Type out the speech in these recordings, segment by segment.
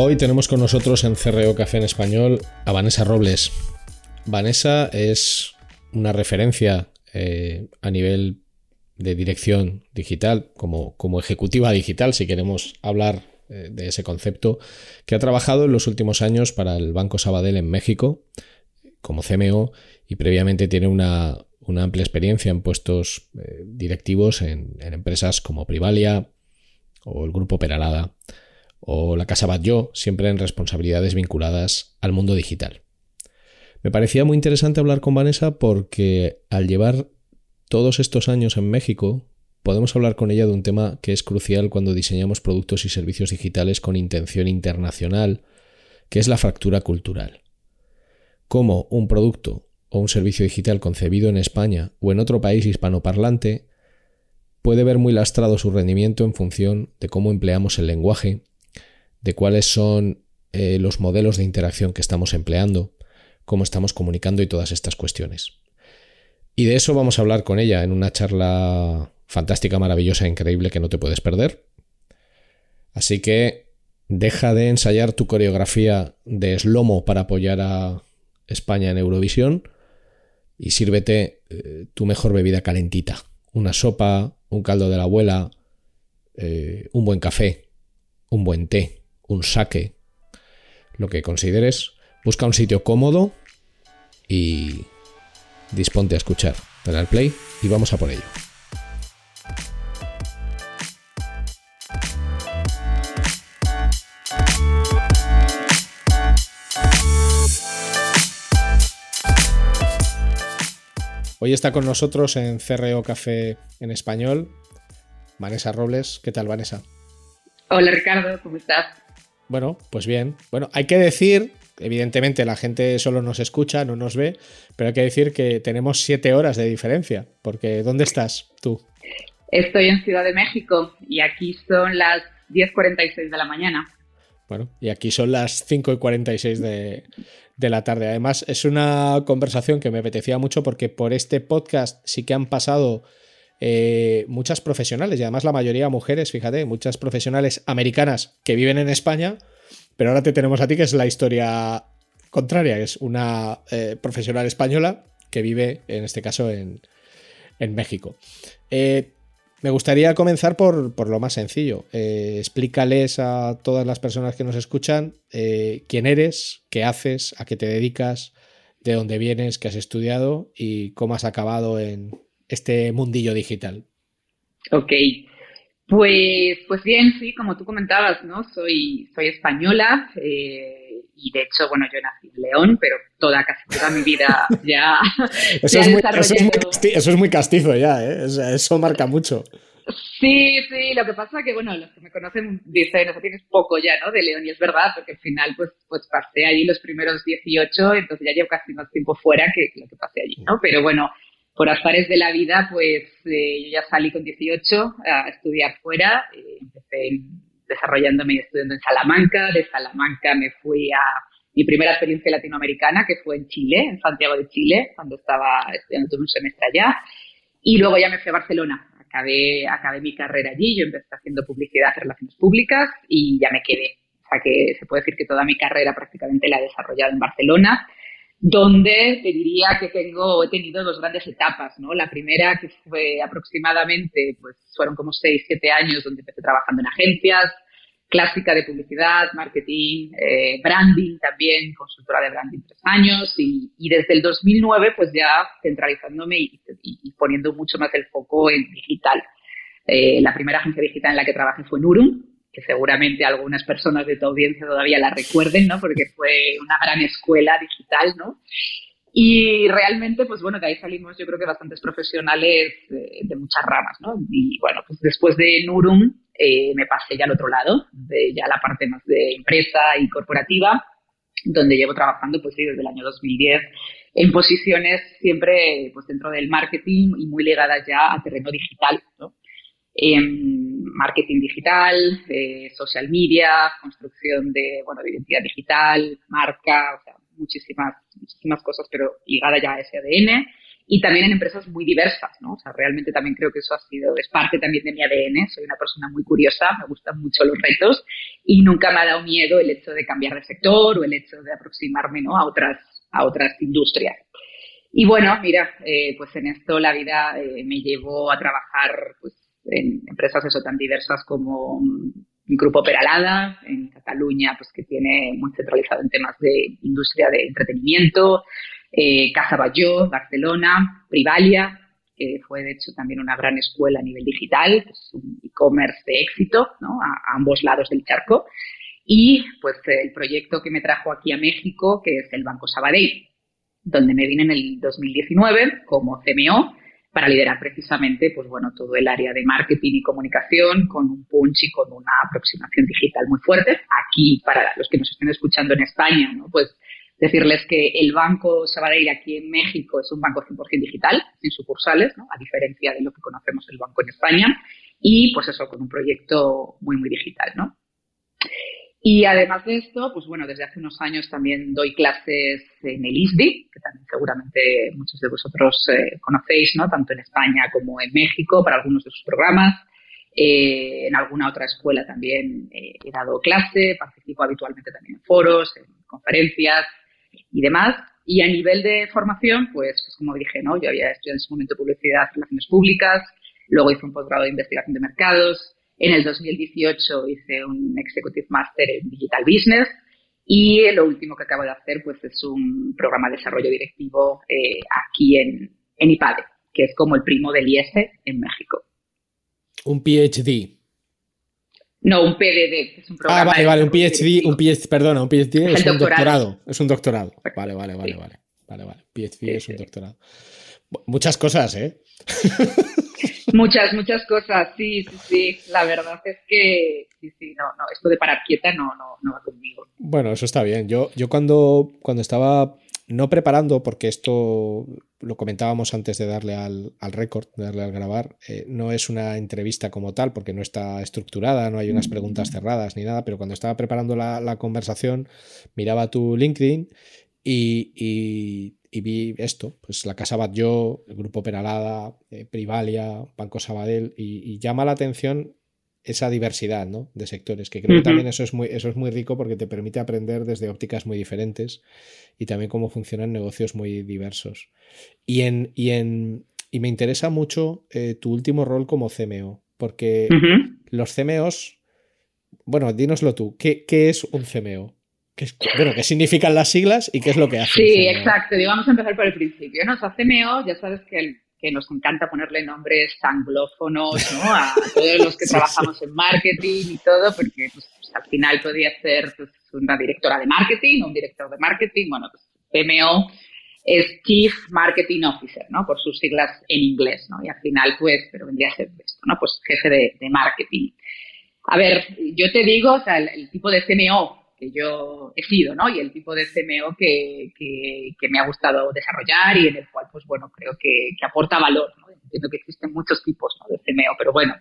Hoy tenemos con nosotros en CRO Café en Español a Vanessa Robles. Vanessa es una referencia eh, a nivel de dirección digital, como, como, ejecutiva digital, si queremos hablar eh, de ese concepto, que ha trabajado en los últimos años para el Banco Sabadell en México como CMO y previamente tiene una, amplia experiencia en puestos eh, directivos en, en, empresas como Privalia o el Grupo Peralada o la Casa Batlló, siempre en responsabilidades vinculadas al mundo digital. Me parecía muy interesante hablar con Vanessa porque al llevar todos estos años en México, podemos hablar con ella de un tema que es crucial cuando diseñamos productos y servicios digitales con intención internacional, que es la fractura cultural. Cómo un producto o un servicio digital concebido en España o en otro país hispanoparlante puede ver muy lastrado su rendimiento en función de cómo empleamos el lenguaje de cuáles son eh, los modelos de interacción que estamos empleando, cómo estamos comunicando y todas estas cuestiones. Y de eso vamos a hablar con ella en una charla fantástica, maravillosa, increíble que no te puedes perder. Así que deja de ensayar tu coreografía de slomo para apoyar a España en Eurovisión y sírvete eh, tu mejor bebida calentita. Una sopa, un caldo de la abuela, eh, un buen café, un buen té, un saque, lo que consideres. Busca un sitio cómodo y disponte a escuchar. Dale al play y vamos a por ello. Hoy está con nosotros en CRO Café en español Vanessa Robles. ¿Qué tal, Vanessa? Hola, Ricardo, ¿cómo estás? Bueno, pues bien. Bueno, hay que decir, evidentemente la gente solo nos escucha, no nos ve, pero hay que decir que tenemos siete horas de diferencia, porque ¿dónde estás tú? Estoy en Ciudad de México y aquí son las 10.46 de la mañana. Bueno, y aquí son las 5.46 de, de la tarde. Además, es una conversación que me apetecía mucho porque por este podcast sí que han pasado eh, muchas profesionales, y además la mayoría mujeres, fíjate, muchas profesionales americanas que viven en España, pero ahora te tenemos a ti que es la historia contraria, es una eh, profesional española que vive, en este caso, en, México. Eh, me gustaría comenzar por, lo más sencillo. explícales a todas las personas que nos escuchan quién eres, qué haces, a qué te dedicas, de dónde vienes, qué has estudiado y cómo has acabado en, este mundillo digital? Ok, Pues, pues bien, sí, como tú comentabas, ¿no? Soy, soy española eh, y de hecho, bueno, yo nací en León, pero toda, casi toda mi vida ya. eso, es muy, eso, es muy, castizo ya, ¿eh? eso marca mucho. Sí, sí, lo que pasa que, bueno, los que me conocen dicen, o tienes poco ya, ¿no? De León, y es verdad, porque al final, pues, pues pasé allí los primeros 18, entonces ya llevo casi más tiempo fuera que lo que pasé allí, ¿no? Pero bueno, por azares de la vida, pues eh, yo ya salí con 18 a estudiar fuera, eh, empecé desarrollándome y estudiando en Salamanca, de Salamanca me fui a mi primera experiencia latinoamericana, que fue en Chile, en Santiago de Chile, cuando estaba estudiando un semestre allá, y luego ya me fui a Barcelona, acabé, acabé mi carrera allí, yo empecé haciendo publicidad, relaciones públicas y ya me quedé. O sea que se puede decir que toda mi carrera prácticamente la he desarrollado en Barcelona donde te diría que tengo, he tenido dos grandes etapas, ¿no? La primera que fue aproximadamente, pues fueron como seis, siete años donde empecé trabajando en agencias, clásica de publicidad, marketing, eh, branding también, consultora de branding tres años y, desde el 2009 pues ya centralizándome y, poniendo mucho más el foco en digital. Eh, la primera agencia digital en la que trabajé fue Nurum, que seguramente algunas personas de tu audiencia todavía la recuerden, ¿no? Porque fue una gran escuela digital, ¿no? Y realmente, pues bueno, de ahí salimos yo creo que bastantes profesionales de, muchas ramas, ¿no? Y bueno, pues después de Nurum eh, me pasé ya al otro lado, de ya la parte más de empresa y corporativa, donde llevo trabajando pues sí, desde el año 2010 en posiciones siempre pues dentro del marketing y muy ligadas ya a terreno digital, ¿no? en marketing digital, eh, social media, construcción de, bueno, de identidad digital, marca, o sea, muchísimas, muchísimas cosas, pero ligada ya a ese ADN. Y también en empresas muy diversas, ¿no? O sea, realmente también creo que eso ha sido, es parte también de mi ADN. Soy una persona muy curiosa, me gustan mucho los retos y nunca me ha dado miedo el hecho de cambiar de sector o el hecho de aproximarme, ¿no? A otras, a otras industrias. Y bueno, mira, eh, pues en esto la vida eh, me llevó a trabajar, pues, en empresas eso tan diversas como el Grupo Peralada en Cataluña, pues que tiene muy centralizado en temas de industria de entretenimiento, eh, Casa Batlló, Barcelona, Privalia, que fue de hecho también una gran escuela a nivel digital, pues un e-commerce de éxito, ¿no? A, a, ambos lados del charco. Y pues el proyecto que me trajo aquí a México, que es el Banco Sabadell, donde me vine en el 2019 como CMO para liderar precisamente, pues bueno, todo el área de marketing y comunicación con un punch y con una aproximación digital muy fuerte. Aquí, para los que nos estén escuchando en España, ¿no? Pues decirles que el Banco Sabadell aquí en México es un banco 100% digital, sin sucursales, ¿no? A diferencia de lo que conocemos el banco en España. Y pues eso, con un proyecto muy, muy digital, ¿no? Y además de esto, pues bueno, desde hace unos años también doy clases en el ISDI, que también seguramente muchos de vosotros eh, conocéis, ¿no? Tanto en España como en México, para algunos de sus programas. Eh, en alguna otra escuela también eh, he dado clase, participo habitualmente también en foros, en conferencias y demás. Y a nivel de formación, pues, pues como dije, ¿no? Yo había estudiado en ese momento publicidad, relaciones públicas, luego hice un posgrado de investigación de mercados, en el 2018 hice un Executive Master en Digital Business y lo último que acabo de hacer pues es un programa de desarrollo directivo eh, aquí en, en IPADE, que es como el primo del IES en México. Un PhD. No, un PDD, es un programa. Ah, vale, vale, un PhD, un PhD, perdona, un PhD es, un doctorado. Es un doctorado. Vale, vale, vale, vale. Vale, vale. PhD es un doctorado. Muchas cosas, ¿eh? Muchas, muchas cosas, sí, sí, sí. La verdad es que sí, sí, no, no, esto de parar quieta no, no, no va conmigo. Bueno, eso está bien. Yo, yo cuando, cuando estaba no preparando, porque esto lo comentábamos antes de darle al, al récord, de darle al grabar, eh, no es una entrevista como tal, porque no está estructurada, no hay unas preguntas cerradas ni nada, pero cuando estaba preparando la, la conversación, miraba tu LinkedIn y, y y vi esto, pues la Casa Batlló, el Grupo Peralada, eh, Privalia, Banco Sabadell, y, llama la atención esa diversidad ¿no? de sectores, que creo que también eso es, muy, eso es muy rico porque te permite aprender desde ópticas muy diferentes y también cómo funcionan negocios muy diversos. Y, en, y, en, y me interesa mucho eh, tu último rol como CMO, porque los CMOs, bueno, dínoslo tú, ¿qué, qué es un CMO? ¿Qué, bueno, ¿qué significan las siglas y qué es lo que hace? Sí, exacto. Vamos a empezar por el principio. ¿no? O sea, CMO, ya sabes que que nos encanta ponerle nombres anglófonos ¿no? a todos los que trabajamos en marketing y todo, porque pues, pues, al final podría ser pues, una directora de marketing, un director de marketing, bueno, pues PMO es Chief Marketing Officer, ¿no? Por sus siglas en inglés, ¿no? Y al final, pues, pero vendría a ser esto, ¿no? Pues jefe de, marketing. A ver, yo te digo, o sea, el, tipo de CMO que yo he sido, ¿no? Y el tipo de CMO que, me ha gustado desarrollar y en el cual, pues bueno, creo que, aporta valor, ¿no? Entiendo que existen muchos tipos de CMO, pero bueno,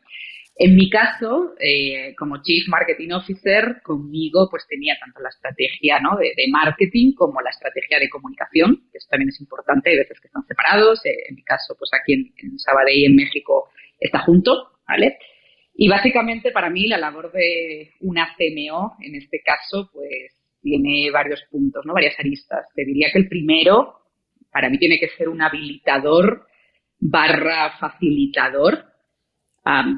en mi caso, eh, como Chief Marketing Officer, conmigo pues tenía tanto la estrategia ¿no? de, marketing como la estrategia de comunicación, que eso también es importante, hay veces que están separados. Eh, en mi caso, pues aquí en, en Sabadell, en México, está junto, ¿vale? Y básicamente para mí la labor de una CMO, en este caso, pues tiene varios puntos, ¿no? Varias aristas. Te diría que el primero, para mí tiene que ser un habilitador barra facilitador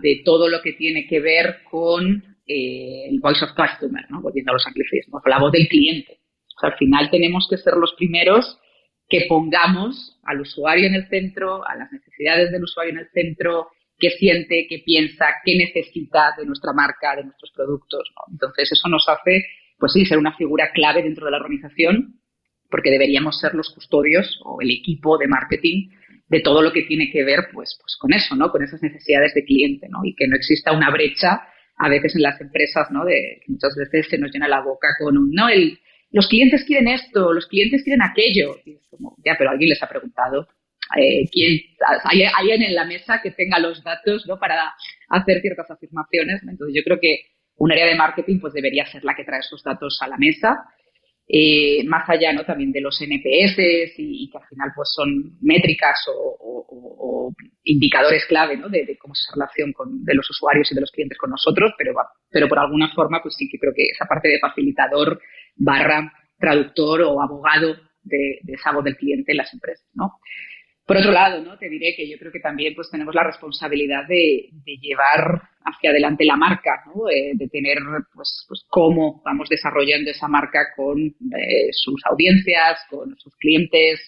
de todo lo que tiene que ver con eh, el voice of customer, ¿no? volviendo a los anglicismos, la voz del cliente. al final tenemos que ser los primeros que pongamos al usuario en el centro, a las necesidades del usuario en el centro, qué siente, qué piensa, qué necesita de nuestra marca, de nuestros productos. Entonces, eso nos hace, pues sí, ser una figura clave dentro de la organización, porque deberíamos ser los custodios o el equipo de marketing de todo lo que tiene que ver pues, pues con eso, ¿no? Con esas necesidades de cliente, ¿no? Y que no exista una brecha a veces en las empresas, ¿no? De muchas veces se nos llena la boca con un, no, el, los clientes quieren esto, los clientes quieren aquello. Y es como, ya, pero alguien les ha preguntado eh, hay alguien en la mesa que tenga los datos, ¿no? Para hacer ciertas afirmaciones. Entonces yo creo que un área de marketing pues debería ser la que trae esos datos a la mesa eh, más allá ¿no? también de los NPS y, que al final pues son métricas o, indicadores clave ¿no? de, cómo es esa relación con, de los usuarios y de los clientes con nosotros, pero, pero por alguna forma pues sí que creo que esa parte de facilitador barra traductor o abogado de, de esa voz del cliente en las empresas. ¿no? Por otro lado, ¿no? Te diré que yo creo que también pues tenemos la responsabilidad de, llevar hacia adelante la marca. Eh, de tener pues, pues cómo vamos desarrollando esa marca con eh, sus audiencias, con sus clientes,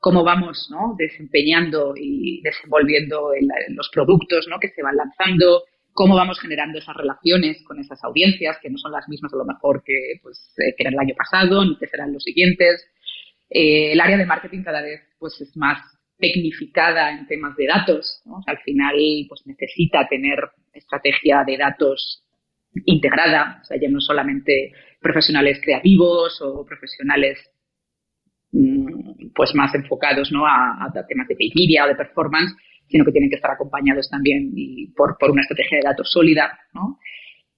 cómo vamos ¿no? desempeñando y desenvolviendo los productos ¿no? que se van lanzando, cómo vamos generando esas relaciones con esas audiencias, que no son las mismas a lo mejor que, pues, eh, que eran el año pasado, ni que serán los siguientes. el área de marketing cada vez pues, es más tecnificada en temas de datos. al final, pues necesita tener estrategia de datos integrada, o sea, ya no solamente profesionales creativos o profesionales mm, pues más enfocados ¿no? a, temas de pay media o de performance, sino que tienen que estar acompañados también y por, por una estrategia de datos sólida, ¿no?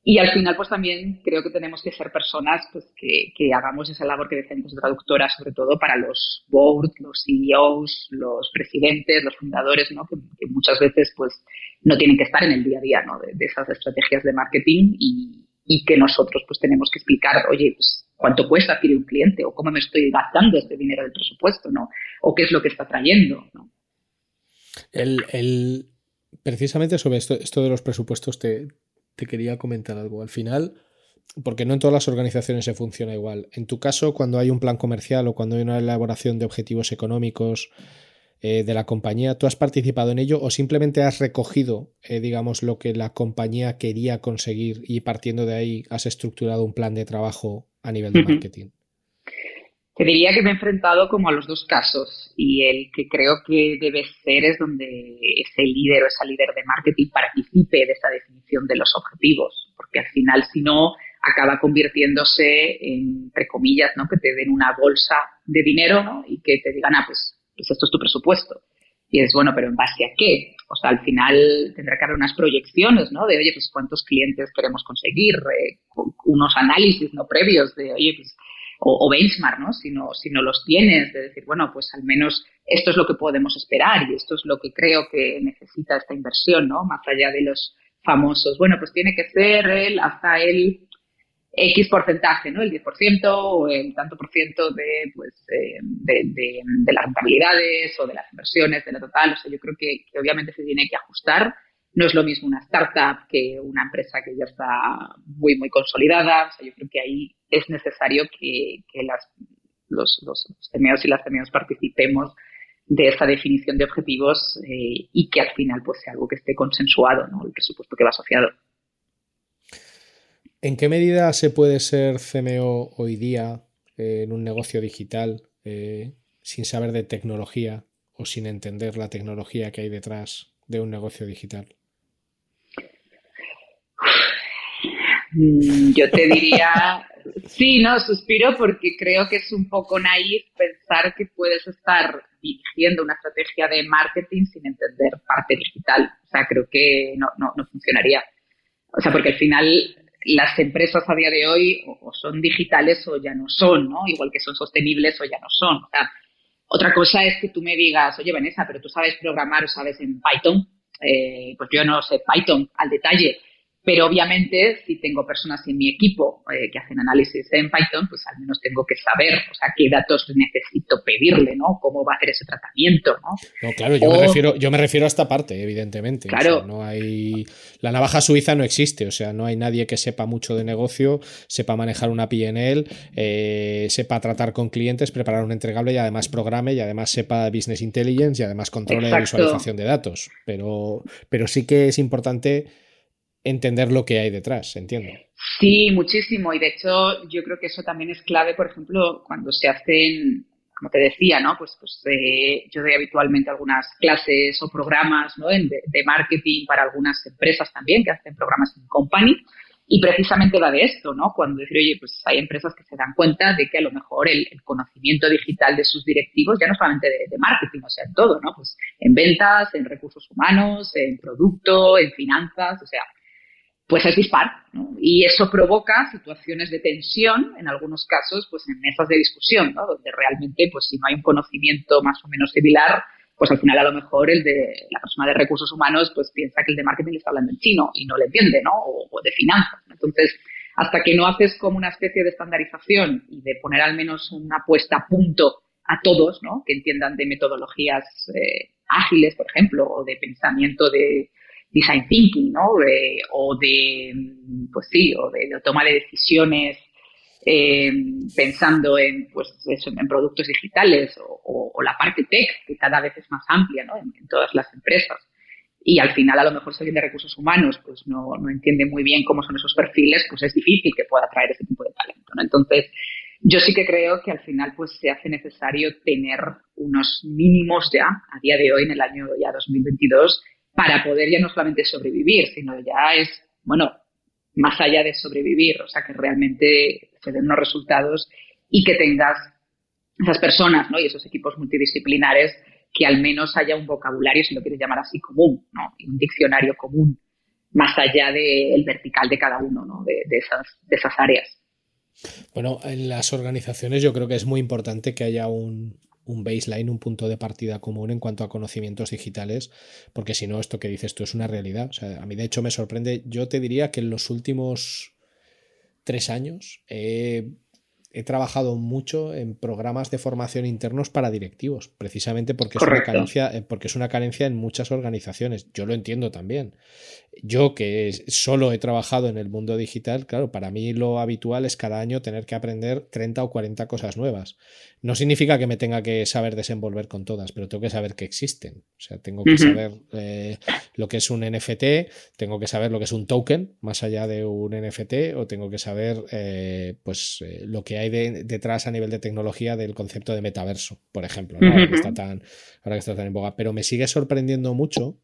Y al final, pues también creo que tenemos que ser personas pues, que, que hagamos esa labor que decimos de traductora, sobre todo para los boards, los CEOs, los presidentes, los fundadores, ¿no? Que, muchas veces pues, no tienen que estar en el día a día ¿no? de, esas estrategias de marketing y, y, que nosotros pues, tenemos que explicar, oye, pues, cuánto cuesta adquirir un cliente o cómo me estoy gastando este dinero del presupuesto, ¿no? O qué es lo que está trayendo, ¿no? El, el, precisamente sobre esto, esto de los presupuestos te, te quería comentar algo. Al final, porque no en todas las organizaciones se funciona igual. En tu caso, cuando hay un plan comercial o cuando hay una elaboración de objetivos económicos eh, de la compañía, ¿tú has participado en ello o simplemente has recogido, eh, digamos, lo que la compañía quería conseguir y partiendo de ahí has estructurado un plan de trabajo a nivel de marketing? Te diría que me he enfrentado como a los dos casos y el que creo que debe ser es donde ese líder o esa líder de marketing participe de esa definición de los objetivos, porque al final si no acaba convirtiéndose en, entre comillas, ¿no? que te den una bolsa de dinero ¿no? y que te digan, ah, pues, pues esto es tu presupuesto. Y es bueno, pero ¿en base a qué? O sea, al final tendrá que haber unas proyecciones, ¿no? De, oye, pues cuántos clientes queremos conseguir, eh, unos análisis, ¿no? Previos de, oye, pues o, benchmark, ¿no? Si, ¿no? si no los tienes, de decir, bueno, pues al menos esto es lo que podemos esperar y esto es lo que creo que necesita esta inversión, ¿no? Más allá de los famosos, bueno, pues tiene que ser el, hasta el X porcentaje, ¿no? El 10% o el tanto por ciento de, pues, eh, de, de, las rentabilidades o de las inversiones, de la total. O sea, yo creo que obviamente se tiene que ajustar no es lo mismo una startup que una empresa que ya está muy, muy consolidada. O sea, yo creo que ahí es necesario que, los, los, y las CMOs participemos de esa definición de objetivos eh, y que al final pues sea algo que esté consensuado, ¿no? El presupuesto que va asociado. ¿En qué medida se puede ser CMO hoy día eh, en un negocio digital eh, sin saber de tecnología o sin entender la tecnología que hay detrás de un negocio digital? Mm, yo te diría, sí, no, suspiro porque creo que es un poco naif pensar que puedes estar dirigiendo una estrategia de marketing sin entender parte digital. O sea, creo que no, no, no funcionaría. O sea, porque al final las empresas a día de hoy o son digitales o ya no son, ¿no? Igual que son sostenibles o ya no son. O sea, otra cosa es que tú me digas, oye, Vanessa, pero tú sabes programar o sabes en Python. Eh, pues yo no sé Python al detalle, pero obviamente, si tengo personas en mi equipo eh, que hacen análisis en Python, pues al menos tengo que saber, o sea, qué datos necesito pedirle, ¿no? Cómo va a hacer ese tratamiento, ¿no? No, claro, yo, me, refiero, yo me refiero a esta parte, evidentemente. Claro. no hay... La navaja suiza no existe, o sea, no hay nadie que sepa mucho de negocio, sepa manejar una PNL, eh, sepa tratar con clientes, preparar un entregable y además programe y además sepa business intelligence y además controle la visualización de datos. Pero, pero sí que es importante entender lo que hay detrás, entiendo. Sí, muchísimo. Y de hecho, yo creo que eso también es clave, por ejemplo, cuando se hacen, como te decía, ¿no? Pues, pues eh, yo doy habitualmente algunas clases o programas ¿no? de, marketing para algunas empresas también que hacen programas en company. Y precisamente va de esto, ¿no? Cuando decir, oye, pues hay empresas que se dan cuenta de que a lo mejor el, conocimiento digital de sus directivos ya no solamente de, de, marketing, o sea, en todo, ¿no? Pues en ventas, en recursos humanos, en producto, en finanzas, o sea, pues es dispar. Y eso provoca situaciones de tensión, en algunos casos, pues en mesas de discusión, ¿no? donde realmente, pues si no hay un conocimiento más o menos similar, pues al final a lo mejor el de la persona de recursos humanos pues piensa que el de marketing le está hablando en chino y no le entiende, ¿no? O, de finanzas. Entonces, hasta que no haces como una especie de estandarización y de poner al menos una puesta a punto a todos, ¿no? Que entiendan de metodologías eh, ágiles, por ejemplo, o de pensamiento de, design thinking, ¿no? o de, pues sí, o de, de decisiones eh, pensando en, pues eso, en productos digitales o, la parte tech, que cada vez es más amplia, ¿no? En, todas las empresas. Y al final, a lo mejor si alguien de recursos humanos pues no, no, entiende muy bien cómo son esos perfiles, pues es difícil que pueda atraer ese tipo de talento, ¿no? Entonces, yo sí que creo que al final pues se hace necesario tener unos mínimos ya, a día de hoy, en el año ya 2022, para poder ya no solamente sobrevivir, sino ya es, bueno, más allá de sobrevivir, o sea, que realmente se den unos resultados y que tengas esas personas ¿no? y esos equipos multidisciplinares que al menos haya un vocabulario, si lo quieres llamar así, común, ¿no? un diccionario común, más allá del vertical de cada uno ¿no? de, esas, de esas áreas. Bueno, en las organizaciones yo creo que es muy importante que haya un, un baseline, un punto de partida común en cuanto a conocimientos digitales, porque si no, esto que dices tú es una realidad. O sea, a mí de hecho me sorprende, yo te diría que en los últimos tres años he he trabajado mucho en programas de formación internos para directivos, precisamente porque es, una carencia, eh, porque es una carencia en muchas organizaciones. Yo lo entiendo también. Yo que solo he trabajado en el mundo digital, claro, para mí lo habitual es cada año tener que aprender 30 o 40 cosas nuevas. No significa que me tenga que saber desenvolver con todas, pero tengo que saber que existen. O sea, tengo que saber eh, lo que es un NFT, tengo que saber lo que es un token, más allá de un NFT, o tengo que saber eh, pues lo que hay detrás a nivel de tecnología del concepto de metaverso, por ejemplo, ahora, que está tan, ahora que está tan en boga. Pero me sigue sorprendiendo mucho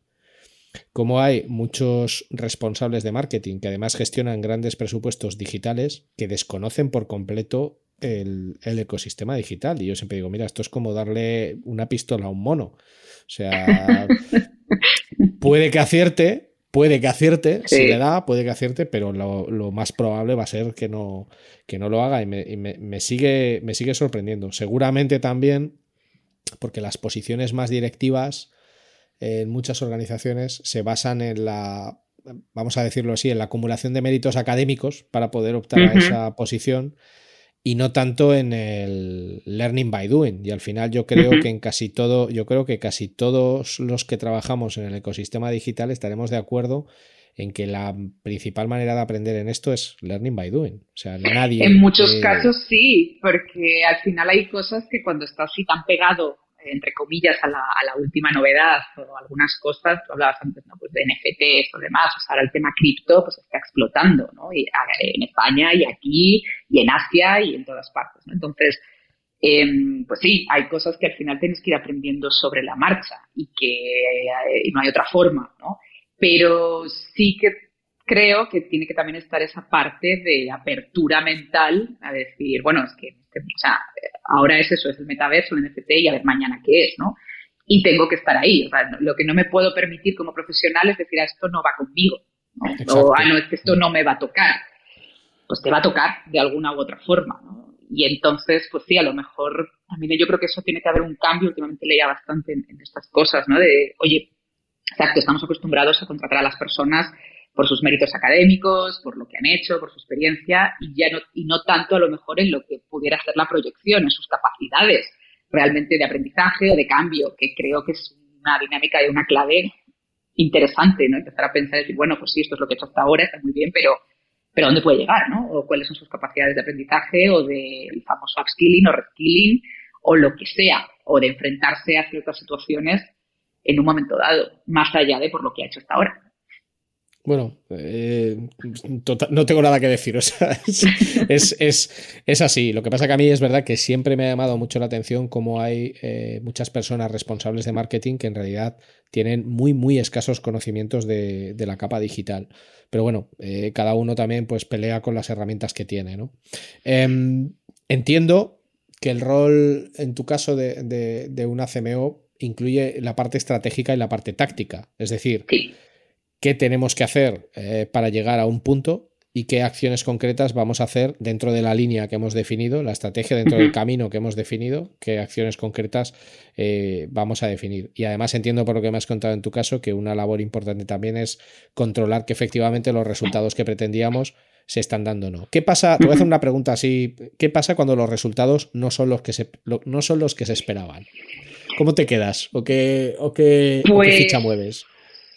cómo hay muchos responsables de marketing que además gestionan grandes presupuestos digitales que desconocen por completo el, ecosistema digital. Y yo siempre digo, mira, esto es como darle una pistola a un mono. O sea, puede que acierte, puede que acierte, si le da, puede que acierte, pero lo, más probable va a ser que no, que no lo haga y, me, sigue, me sigue sorprendiendo. Seguramente también porque las posiciones más directivas en muchas organizaciones se basan en la, vamos a decirlo así, en la acumulación de méritos académicos para poder optar a esa posición y no tanto en el learning by doing. Y al final yo creo que en casi todo, yo creo que casi todos los que trabajamos en el ecosistema digital estaremos de acuerdo en que la principal manera de aprender en esto es learning by doing. O sea, nadie. En muchos casos sí, porque al final hay cosas que cuando estás así tan pegado entre comillas, a la, a la, última novedad o algunas cosas, tú hablabas antes, ¿no? Pues de NFTs o demás, pues ahora el tema cripto pues está explotando, ¿no? Y en España y aquí y en Asia y en todas partes, ¿no? Entonces, eh, pues sí, hay cosas que al final tienes que ir aprendiendo sobre la marcha y que eh, no hay otra forma, ¿no? Pero sí que creo que tiene que también estar esa parte de apertura mental a decir, bueno, es que o sea, ahora es eso, es el metaverso, el NFT y a ver mañana qué es, ¿no? Y tengo que estar ahí. O sea, lo que no me puedo permitir como profesional es decir, ah, esto no va conmigo. ¿no? O, ah, no, es que esto no me va a tocar. Pues te va a tocar de alguna u otra forma, ¿no? Y entonces, pues sí, a lo mejor, también yo creo que eso tiene que haber un cambio. Últimamente leía bastante en, en estas cosas, ¿no? De, oye, exacto, estamos acostumbrados a contratar a las personas por sus méritos académicos, por lo que han hecho, por su experiencia y ya no, y no tanto a lo mejor en lo que pudiera ser la proyección, en sus capacidades realmente de aprendizaje o de cambio, que creo que es una dinámica y una clave interesante, ¿no? Empezar a pensar decir, bueno, pues sí, esto es lo que he hecho hasta ahora, está muy bien, pero, pero ¿dónde puede llegar, no? O cuáles son sus capacidades de aprendizaje o del famoso upskilling o reskilling o lo que sea, o de enfrentarse a ciertas situaciones en un momento dado, más allá de por lo que ha hecho hasta ahora. Bueno, eh, tota-, no tengo nada que decir. O sea, es, es, así. Lo que pasa que a mí es verdad que siempre me ha llamado mucho la atención cómo hay eh, muchas personas responsables de marketing que en realidad tienen muy, muy escasos conocimientos de, la capa digital. Pero bueno, eh, cada uno también pues pelea con las herramientas que tiene. ¿no? Em, entiendo que el rol, en tu caso, de, de, de una CMO incluye la parte estratégica y la parte táctica. Es decir, qué tenemos que hacer eh, para llegar a un punto y qué acciones concretas vamos a hacer dentro de la línea que hemos definido, la estrategia dentro del camino que hemos definido, qué acciones concretas eh, vamos a definir. Y además entiendo por lo que me has contado en tu caso que una labor importante también es controlar que efectivamente los resultados que pretendíamos se están dando o no. ¿Qué pasa? Te voy a hacer una pregunta así. ¿Qué pasa cuando los resultados no son los que se, no son los que se esperaban? ¿Cómo te quedas? ¿O qué, o qué, ¿o qué pues ficha mueves?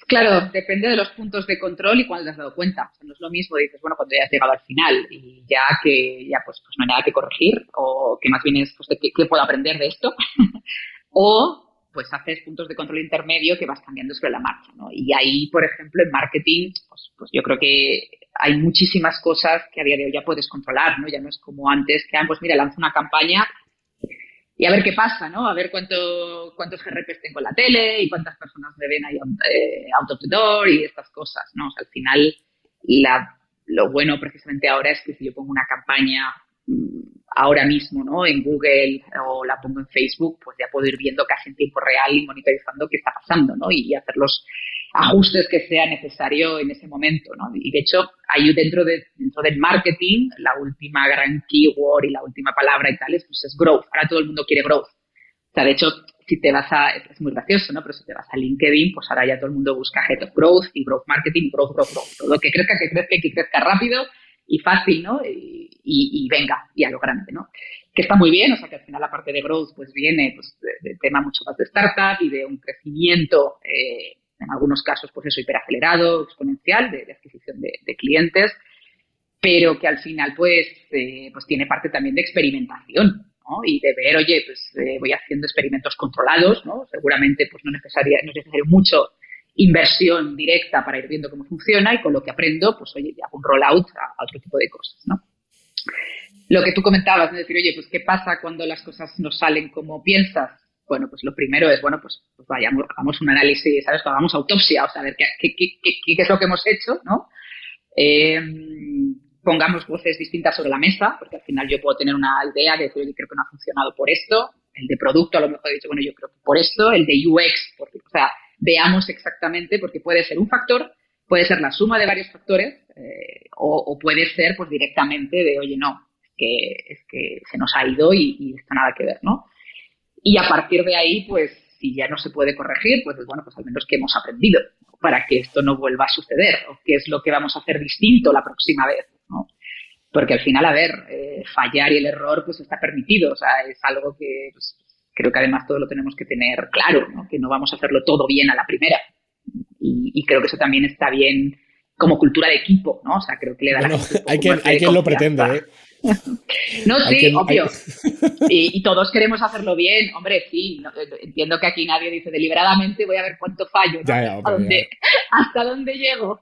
Claro, depende de los puntos de control y cuándo te has dado cuenta. no es lo mismo, dices, bueno, cuando ya has llegado al final y ya que ya pues, pues no hay nada que corregir o que más bien es, pues, ¿qué, puedo aprender de esto? o pues haces puntos de control intermedio que vas cambiando sobre la marcha, ¿no? Y ahí, por ejemplo, en marketing, pues, pues yo creo que hay muchísimas cosas que a día de hoy ya puedes controlar, ¿no? Ya no es como antes, que, ah, pues mira, lanzo una campaña y a ver qué pasa, ¿no? A ver cuánto, cuántos GRPs tengo en la tele y cuántas personas me ven ahí eh, out of the door y estas cosas, ¿no? O sea, al final, la, lo bueno precisamente ahora es que si yo pongo una campaña mm, ahora mismo, ¿no? En Google o la pongo en Facebook, pues ya puedo ir viendo casi en tiempo real y monitorizando qué está pasando, ¿no? Y, hacer los ajustes que sea necesario en ese momento, ¿no? Y de hecho, hay dentro, de, dentro del marketing, la última gran keyword y la última palabra y tal es, pues es growth. Ahora todo el mundo quiere growth. O sea, de hecho, si te vas a, es muy gracioso, ¿no? Pero si te vas a LinkedIn, pues ahora ya todo el mundo busca Head of Growth y Growth Marketing, Growth, Growth, Growth. Todo que crezca, que crezca, que crezca rápido y fácil, ¿no? Y, y, venga, y a lo grande, ¿no? Que está muy bien, o sea que al final la parte de growth pues viene pues, de, tema mucho más de startup y de un crecimiento, eh, en algunos casos pues eso, hiperacelerado, exponencial de, adquisición de, clientes, pero que al final pues, eh, pues tiene parte también de experimentación, ¿no? Y de ver, oye, pues eh, voy haciendo experimentos controlados, ¿no? Seguramente pues no, necesaria, no es necesario mucho inversión directa para ir viendo cómo funciona y con lo que aprendo, pues oye, hago un rollout a, otro tipo de cosas, ¿no? Lo que tú comentabas, es decir, oye, pues ¿qué pasa cuando las cosas no salen como piensas? Bueno, pues lo primero es, bueno, pues, pues vayamos, hagamos un análisis, ¿sabes? Hagamos autopsia, o sea, ver qué, es lo que hemos hecho, ¿no? Eh, pongamos voces distintas sobre la mesa, porque al final yo puedo tener una idea de oye, creo que no ha funcionado por esto, el de producto a lo mejor he dicho, bueno, yo creo que por esto, el de UX, porque, o sea, veamos exactamente, porque puede ser un factor, puede ser la suma de varios factores, eh, o, puede ser pues directamente de, oye, no, es que, es que se nos ha ido y, y esto nada que ver, ¿no? Y a partir de ahí, pues, si ya no se puede corregir, pues bueno, pues al menos que hemos aprendido para que esto no vuelva a suceder, o qué es lo que vamos a hacer distinto la próxima vez, ¿no? Porque al final, a ver, eh, fallar y el error, pues está permitido, o sea, es algo que pues, creo que además todo lo tenemos que tener claro, ¿no? que no vamos a hacerlo todo bien a la primera. Y, creo que eso también está bien como cultura de equipo, ¿no? O sea, creo que le da hay quien, hay quien lo pretende, ¿eh? No, sí, obvio. Y, todos queremos hacerlo bien. Hombre, sí. entiendo que aquí nadie dice deliberadamente voy a ver cuánto fallo. ¿Hasta, dónde, llego?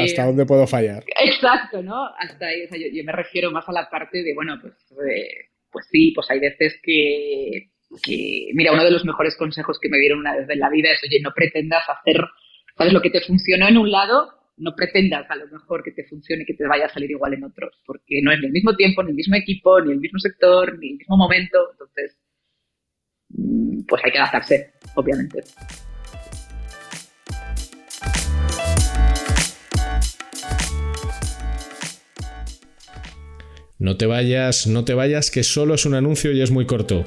¿Hasta dónde puedo fallar? Exacto, ¿no? Hasta ahí. yo, me refiero más a la parte de, bueno, pues, eh, pues sí, pues hay veces que, que, mira, uno de los mejores consejos que me dieron una vez en la vida es, oye, no pretendas hacer, ¿sabes? Lo que te funcionó en un lado, no pretendas a lo mejor que te funcione, que te vaya a salir igual en otros, porque no es ni el mismo tiempo, ni el mismo equipo, ni el mismo sector, ni el mismo momento, entonces, mm, pues hay que adaptarse, obviamente. No te vayas, no te vayas, que solo es un anuncio y es muy corto.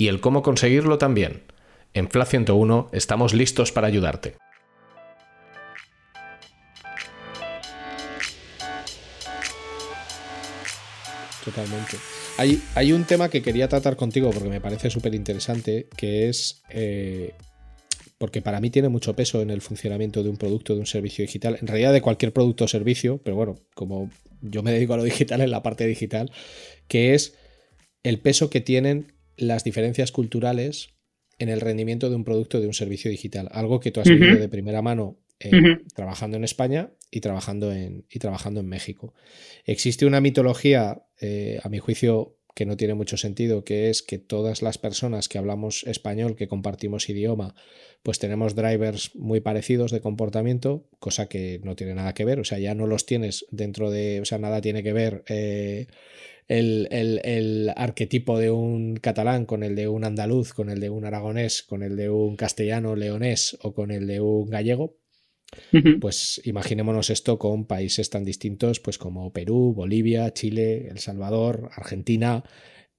y el cómo conseguirlo también. En FLA 101 estamos listos para ayudarte. Totalmente. Hay, hay, un tema que quería tratar contigo porque me parece súper interesante, que es, eh, porque para mí tiene mucho peso en el funcionamiento de un producto, de un servicio digital, en realidad de cualquier producto o servicio, pero bueno, como yo me dedico a lo digital en la parte digital, que es el peso que tienen las diferencias culturales en el rendimiento de un producto o de un servicio digital. Algo que tú has vivido de primera mano eh, trabajando en España y trabajando en, y trabajando en México. Existe una mitología, eh, a mi juicio, que no tiene mucho sentido, que es que todas las personas que hablamos español, que compartimos idioma, pues tenemos drivers muy parecidos de comportamiento, cosa que no tiene nada que ver, o sea, ya no los tienes dentro de, o sea, nada tiene que ver eh, el, arquetipo de un catalán con el de un andaluz, con el de un aragonés, con el de un castellano leonés o con el de un gallego, pues imaginémonos esto con países tan distintos pues como Perú, Bolivia, Chile, El Salvador, Argentina,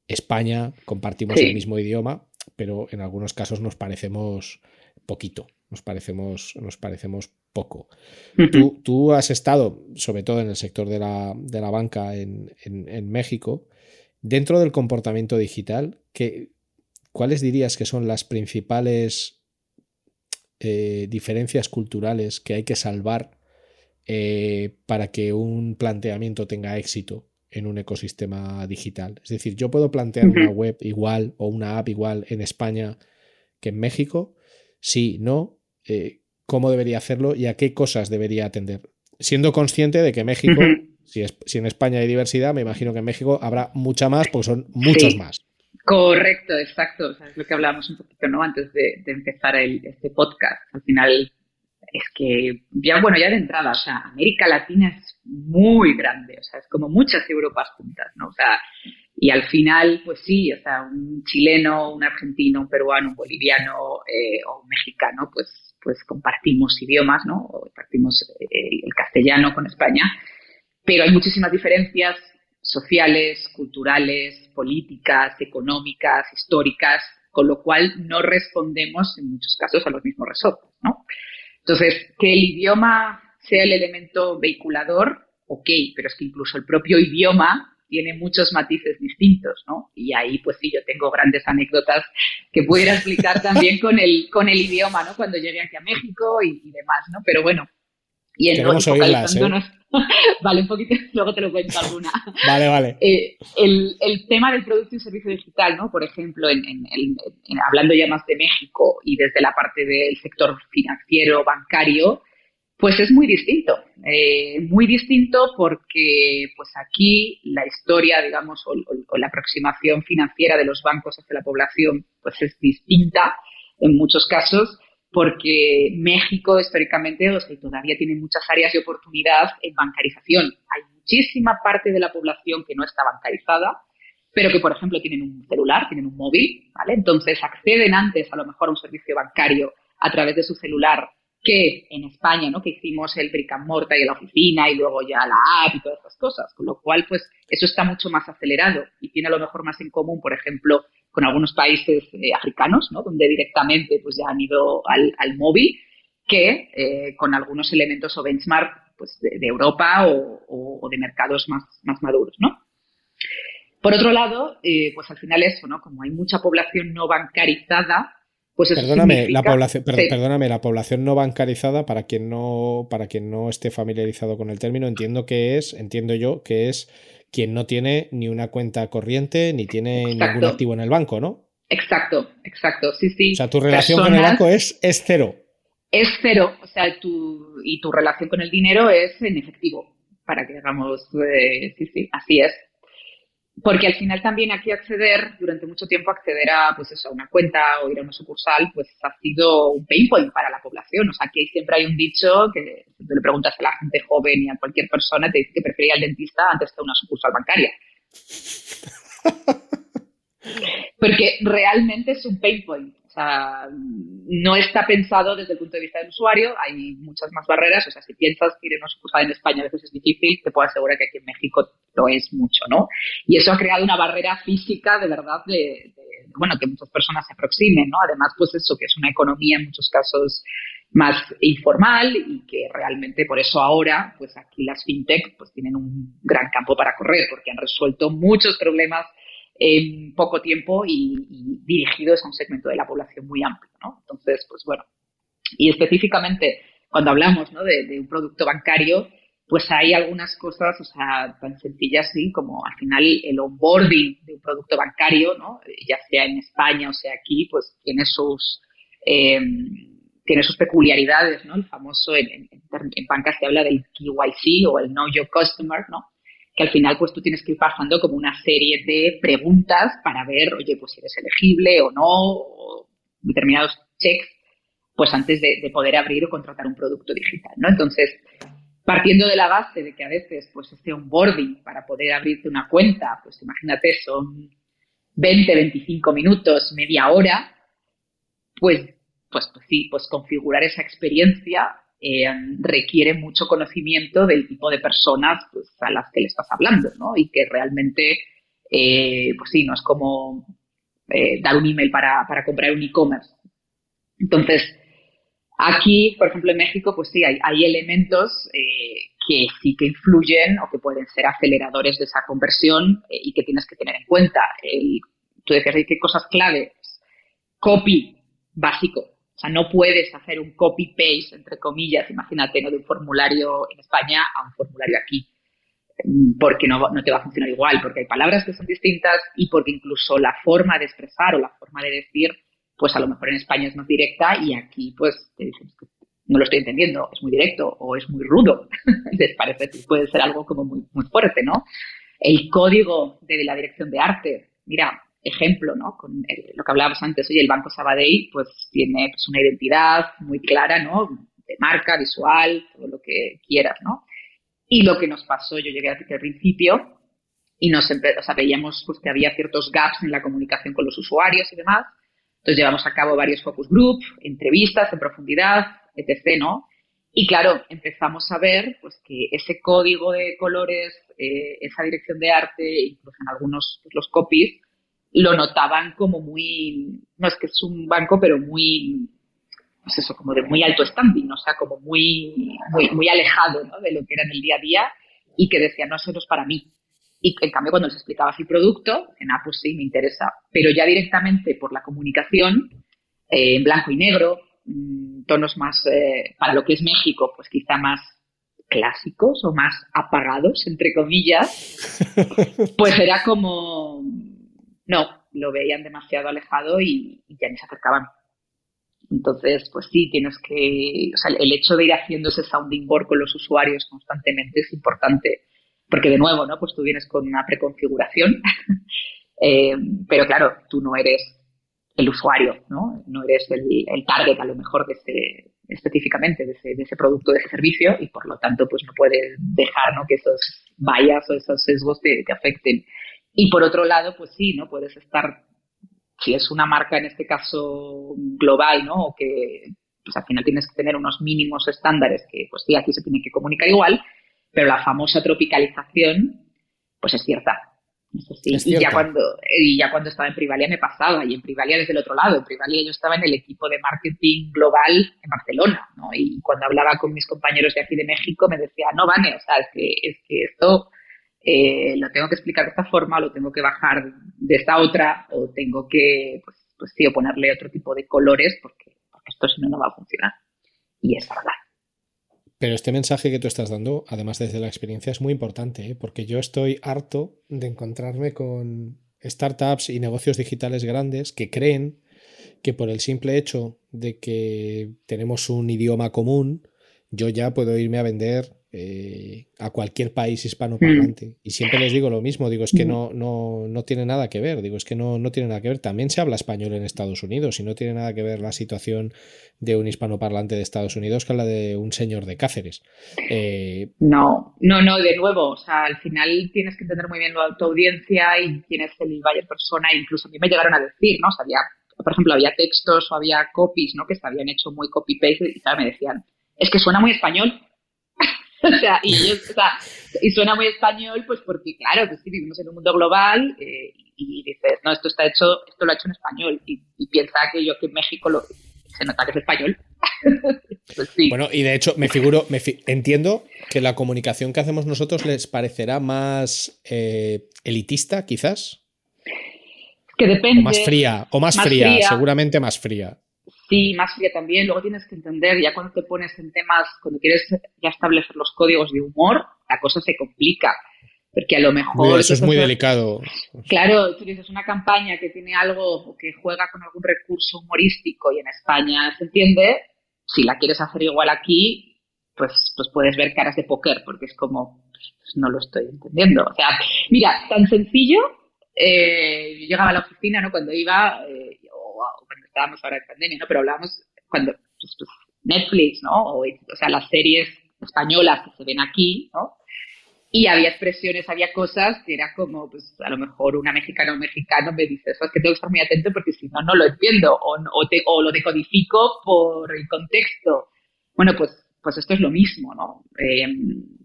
España, compartimos el mismo idioma, pero en algunos casos nos parecemos poquito, nos parecemos, nos parecemos poco. tú, has estado, sobre todo en el sector de la, banca en, México, dentro del comportamiento digital, ¿cuáles dirías que son las principales eh, diferencias culturales que hay que salvar eh, para que un planteamiento tenga éxito en un ecosistema digital? Es decir, yo puedo plantear una web igual o una app igual en España que en México. Sí, no. Eh, cómo debería hacerlo y a qué cosas debería atender. Siendo consciente de que México, si, es, si, en España hay diversidad, me imagino que en México habrá mucha más, porque son muchos más. Correcto, exacto. es lo que hablábamos un poquito ¿no? antes de, empezar este podcast. Al final es que ya, bueno, ya de entrada, o sea, América Latina es muy grande, o sea, es como muchas Europas juntas, ¿no? O sea, y al final, pues sí, o sea, un chileno, un argentino, un peruano, un boliviano eh, o un mexicano, pues pues compartimos idiomas, ¿no? O compartimos eh, el castellano con España, pero hay muchísimas diferencias sociales, culturales, políticas, económicas, históricas, con lo cual no respondemos en muchos casos a los mismos resortes, ¿no? Entonces, que el idioma sea el elemento vehiculador, ok, pero es que incluso el propio idioma tiene muchos matices distintos, ¿no? Y ahí, pues sí, yo tengo grandes anécdotas que pudiera explicar también con el, con el idioma, ¿no? Cuando llegué aquí a México y, demás, ¿no? Pero bueno, y en Queremos oírlas, ¿eh? vale, un poquito, luego te lo cuento alguna. Vale, vale. Eh, el, el, tema del producto y servicio digital, ¿no? Por ejemplo, en, en, hablando ya más de México y desde la parte del sector financiero, bancario, pues es muy distinto, eh, muy distinto porque pues aquí la historia, digamos, o, la aproximación financiera de los bancos hacia la población pues es distinta en muchos casos porque México históricamente o sea, todavía tiene muchas áreas de oportunidad en bancarización. Hay muchísima parte de la población que no está bancarizada pero que, por ejemplo, tienen un celular, tienen un móvil, ¿vale? Entonces acceden antes a lo mejor a un servicio bancario a través de su celular que en España, ¿no? Que hicimos el brick and mortar y la oficina y luego ya la app y todas estas cosas. Con lo cual, pues, eso está mucho más acelerado y tiene a lo mejor más en común, por ejemplo, con algunos países eh, africanos, ¿no? Donde directamente, pues, ya han ido al, móvil que eh, con algunos elementos o benchmark, pues, de, Europa o, de mercados más, más maduros, ¿no? Por otro lado, eh, pues al final eso, ¿no? Como hay mucha población no bancarizada, pues perdóname, la población, perdóname, la población no bancarizada, para quien no, para quien no esté familiarizado con el término, entiendo que es, entiendo yo, que es quien no tiene ni una cuenta corriente ni tiene ningún activo en el banco, ¿no? Exacto, exacto, sí, sí. O sea, tu relación con el banco es, es cero. Es cero, o sea, tu, y tu relación con el dinero es en efectivo, para que hagamos, eh, sí, sí, así es porque al final también aquí acceder, durante mucho tiempo acceder a, pues eso, a una cuenta o ir a una sucursal, pues ha sido un pain point para la población. O sea, aquí siempre hay un dicho que si tú le preguntas a la gente joven y a cualquier persona, te dice que prefería al dentista antes que una sucursal bancaria. Porque realmente es un pain point. O sea, no está pensado desde el punto de vista del usuario, hay muchas más barreras. O sea, si piensas que ir a una sucursal en España a veces es difícil, te puedo asegurar que aquí en México lo es mucho, ¿no? Y eso ha creado una barrera física de verdad de, bueno, que muchas personas se aproximen, ¿no? Además, pues eso, que es una economía en muchos casos más informal y que realmente por eso ahora, pues aquí las fintech pues tienen un gran campo para correr porque han resuelto muchos problemas en poco tiempo y, dirigidos a un segmento de la población muy amplio, ¿no? Entonces, pues bueno, y específicamente cuando hablamos ¿no? de, un producto bancario, pues hay algunas cosas, o sea, tan sencillas así como al final el onboarding de un producto bancario, ¿no? Ya sea en España o sea aquí, pues tiene sus em, tiene sus peculiaridades, ¿no? El famoso en, en, en banca se habla del KYC o el Know Your Customer, ¿no? Que al final pues tú tienes que ir pasando como una serie de preguntas para ver, oye, pues si eres elegible o no, determinados checks, pues antes de, poder abrir o contratar un producto digital, ¿no? Entonces, partiendo de la base de que a veces pues este onboarding para poder abrirte una cuenta, pues imagínate, son 20, 25 minutos, media hora, pues, pues, pues sí, pues configurar esa experiencia eh, requiere mucho conocimiento del tipo de personas pues, a las que le estás hablando, ¿no? Y que realmente, eh, pues sí, no es como eh, dar un email para, para comprar un e-commerce. Entonces, aquí, por ejemplo, en México, pues sí, hay, hay elementos que sí que influyen o que pueden ser aceleradores de esa conversión y que tienes que tener en cuenta. tú decías, ¿qué cosas claves? Copy básico, o sea, no puedes hacer un copy-paste, entre comillas, imagínate, ¿no? de un formulario en España a un formulario aquí, mm, porque no, no, te va a funcionar igual, porque hay palabras que son distintas y porque incluso la forma de expresar o la forma de decir, pues a lo mejor en España es más directa y aquí pues te dicen no lo estoy entendiendo, es muy directo o es muy rudo. Les parece que puede ser algo como muy, muy fuerte, ¿no? El código de la dirección de arte, mira, ejemplo, ¿no? Con lo que hablábamos antes, oye, el Banco Sabadell pues tiene pues, una identidad muy clara, ¿no? De marca, visual, todo lo que quieras, ¿no? Y lo que nos pasó, yo llegué al principio y nos o sea, veíamos pues, que había ciertos gaps en la comunicación con los usuarios y demás. Entonces llevamos a cabo varios focus group, entrevistas en profundidad, etc., ¿no? Y claro, empezamos a ver pues que ese código de colores, eh, esa dirección de arte, incluso en algunos pues, los copies, lo notaban como muy, no es que es un banco, pero muy, pues eso, como de muy alto standing, o sea, como muy, muy, muy alejado ¿no? de lo que era en el día a día y que decían, no, eso no es para mí. Y en cambio, cuando les explicaba el producto, en ah, pues sí, me interesa. Pero ya directamente por la comunicación, eh, en blanco y negro, mm, tonos más, eh, para lo que es México, pues quizá más clásicos o más apagados, entre comillas, pues era como, no, lo veían demasiado alejado y, ya ni se acercaban. Entonces, pues sí, tienes que, o sea, el hecho de ir haciendo ese sounding board con los usuarios constantemente es importante, porque de nuevo, ¿no? Pues tú vienes con una preconfiguración, eh, pero claro, tú no eres el usuario, ¿no? No eres el, target a lo mejor de ese, específicamente de ese, de ese, producto, de ese servicio y por lo tanto pues no puedes dejar ¿no? que esos vallas o esos sesgos te, te afecten. Y por otro lado, pues sí, ¿no? Puedes estar, si es una marca en este caso global, ¿no? O que pues al final tienes que tener unos mínimos estándares que, pues sí, aquí se tiene que comunicar igual, pero la famosa tropicalización, pues es cierta. y, ya cuando, y ya cuando estaba en Privalia me pasaba, y en Privalia desde el otro lado. En Privalia yo estaba en el equipo de marketing global en Barcelona, ¿no? Y cuando hablaba con mis compañeros de aquí de México me decía, no, Vane, o sea, es que, es que esto eh, lo tengo que explicar de esta forma, lo tengo que bajar de esta otra, o tengo que, pues, pues sí, ponerle otro tipo de colores, porque, porque esto si no, no va a funcionar. Y es verdad. Pero este mensaje que tú estás dando, además desde la experiencia, es muy importante, ¿eh? porque yo estoy harto de encontrarme con startups y negocios digitales grandes que creen que por el simple hecho de que tenemos un idioma común, yo ya puedo irme a vender eh, a cualquier país hispanoparlante. Mm. Y siempre les digo lo mismo, digo, es que no, no, no tiene nada que ver, digo, es que no, no tiene nada que ver. También se habla español en Estados Unidos y no tiene nada que ver la situación de un hispanoparlante de Estados Unidos con la de un señor de Cáceres. Eh, no, no, no, de nuevo, o sea, al final tienes que entender muy bien tu audiencia y quién es el buyer persona, incluso a mí me llegaron a decir, ¿no? O por ejemplo, había textos o había copies, ¿no? Que se habían hecho muy copy-paste y me decían, es que suena muy español o sea, y, y suena muy español, pues porque, claro, pues vivimos en un mundo global eh, y dices, no, esto está hecho, esto lo ha hecho en español. Y, piensa que yo que en México lo, se nota que es español. pues sí. Bueno, y de hecho, me figuro, me entiendo que la comunicación que hacemos nosotros les parecerá más eh, elitista, quizás. Que depende. O más fría, o más, fría, seguramente más fría. Sí, más fría también. Luego tienes que entender, ya cuando te pones en temas, cuando quieres ya establecer los códigos de humor, la cosa se complica. Porque a lo mejor... eso es muy delicado. Claro, tú dices una campaña que tiene algo o que juega con algún recurso humorístico y en España se entiende, si la quieres hacer igual aquí, pues, pues puedes ver caras de póker, porque es como, pues no lo estoy entendiendo. O sea, mira, tan sencillo, eh, yo llegaba a la oficina, ¿no? Cuando iba, eh, estábamos ahora en pandemia, ¿no? Pero hablábamos cuando pues, pues, Netflix, ¿no? O, sea, las series españolas que se ven aquí, ¿no? Y había expresiones, había cosas que era como, pues a lo mejor una mexicana o un mexicano me dice, eso es que tengo que estar muy atento porque si no, no lo entiendo o, o, te, o lo decodifico por el contexto. Bueno, pues, pues esto es lo mismo, ¿no? Eh,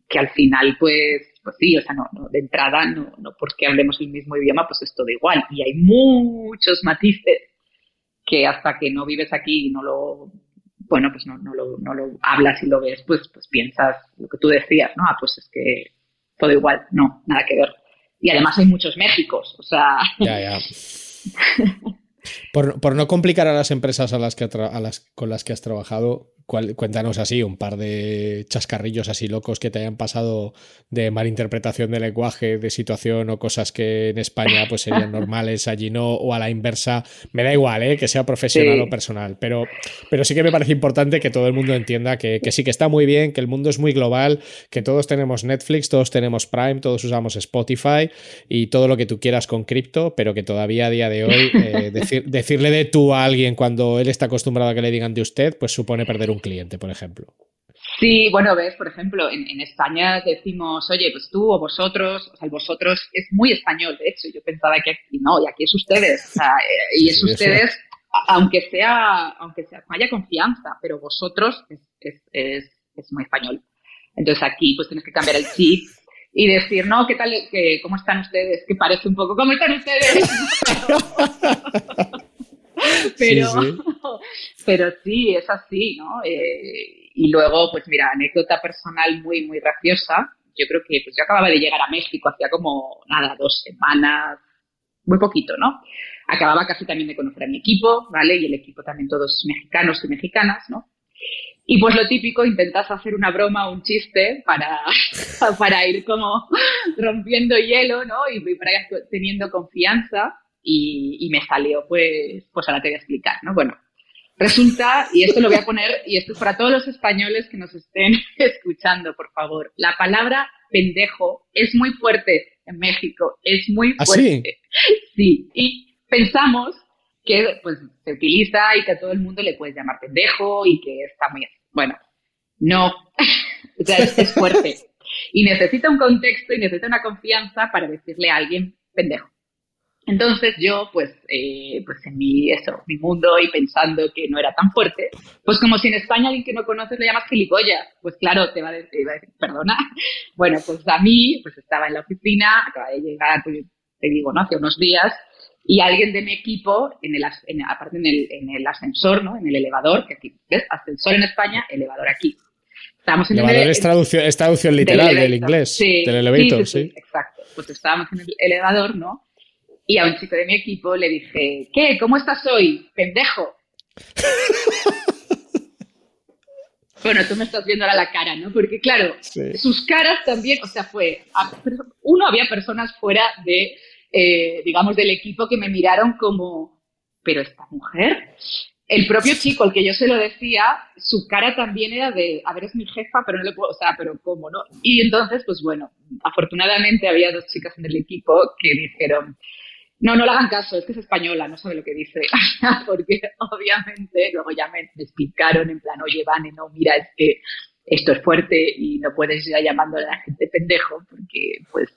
que al final, pues, pues sí, o sea, no, no de entrada, no, no porque hablemos el mismo idioma, pues es todo igual. Y hay muchos matices que hasta que no vives aquí y no lo, bueno, pues no, no, lo, no lo hablas y lo ves, pues, pues piensas lo que tú decías, ¿no? Ah, pues es que todo igual, no, nada que ver. Y además hay muchos Méxicos, o sea... Ya, ya. Por, por, no complicar a las empresas a las que a las, con las que has trabajado, cuéntanos así un par de chascarrillos así locos que te hayan pasado de malinterpretación de lenguaje, de situación o cosas que en España pues serían normales, allí no, o a la inversa. Me da igual, ¿eh? que sea profesional o personal, pero, pero sí que me parece importante que todo el mundo entienda que, sí que está muy bien, que el mundo es muy global, que todos tenemos Netflix, todos tenemos Prime, todos usamos Spotify y todo lo que tú quieras con cripto, pero que todavía a día de hoy eh, decir, decirle de tú a alguien cuando él está acostumbrado a que le digan de usted, pues supone perder un cliente, por ejemplo. Sí, bueno, ves, por ejemplo, en, España decimos, oye, pues tú o vosotros, o sea, el vosotros es muy español, de hecho, yo pensaba que aquí no, y aquí es ustedes, o sea, eh, y es ustedes, aunque sea, aunque sea, haya confianza, pero vosotros es, es, es, muy español. Entonces aquí pues tienes que cambiar el chip y decir, no, ¿qué tal? Que, ¿Cómo están ustedes? Que parece un poco, ¿cómo están ustedes? pero, sí, pero sí, es así, ¿no? Eh, y luego, pues mira, anécdota personal muy, muy graciosa. Yo creo que pues yo acababa de llegar a México hacía como, nada, dos semanas, muy poquito, ¿no? Acababa casi también de conocer a mi equipo, ¿vale? Y el equipo también todos mexicanos y mexicanas, ¿no? Y pues lo típico, intentas hacer una broma o un chiste para, para ir como rompiendo hielo, ¿no? Y para ir teniendo confianza y, me salió, pues, pues ahora te voy a explicar, ¿no? Bueno, resulta, y esto lo voy a poner, y esto es para todos los españoles que nos estén escuchando, por favor, la palabra pendejo es muy fuerte en México, es muy ¿Ah, fuerte. sí? y pensamos que pues se utiliza y que a todo el mundo le puedes llamar pendejo y que está muy... Bueno, no, o sea, es fuerte. Y necesita un contexto y necesita una confianza para decirle a alguien pendejo. Entonces yo, pues, eh, pues en mi, eso, mi mundo y pensando que no era tan fuerte, pues como si en España alguien que no conoces le llamas gilipollas, pues claro, te va a decir, perdona. Bueno, pues a mí, pues estaba en la oficina, acaba de llegar, pues, te digo, ¿no? Hace unos días, y alguien de mi equipo, en el, aparte en el, en el ascensor, ¿no? En el elevador, que aquí, ¿ves? Ascensor en España, elevador aquí. Estábamos en elevador el, es, traducción, es traducción literal del, inglés, sí, del elevator, sí, sí, Exacto. Pues estábamos en el elevador, ¿no? Y a un chico de mi equipo le dije, ¿qué? ¿Cómo estás hoy? Pendejo. bueno, tú me estás viendo ahora la cara, ¿no? Porque claro, sus caras también, o sea, fue, uno, había personas fuera de, eh, digamos, del equipo que me miraron como, pero esta mujer, el propio chico, el que yo se lo decía, su cara también era de, a ver, es mi jefa, pero no le puedo, o sea, pero ¿cómo, no? Y entonces, pues bueno, afortunadamente había dos chicas en el equipo que dijeron, no, no le hagan caso, es que es española, no sabe lo que dice. Porque obviamente luego ya me, explicaron en plan, oye, Vane, no, mira, es que esto es fuerte y no puedes ir llamando a la gente pendejo porque pues,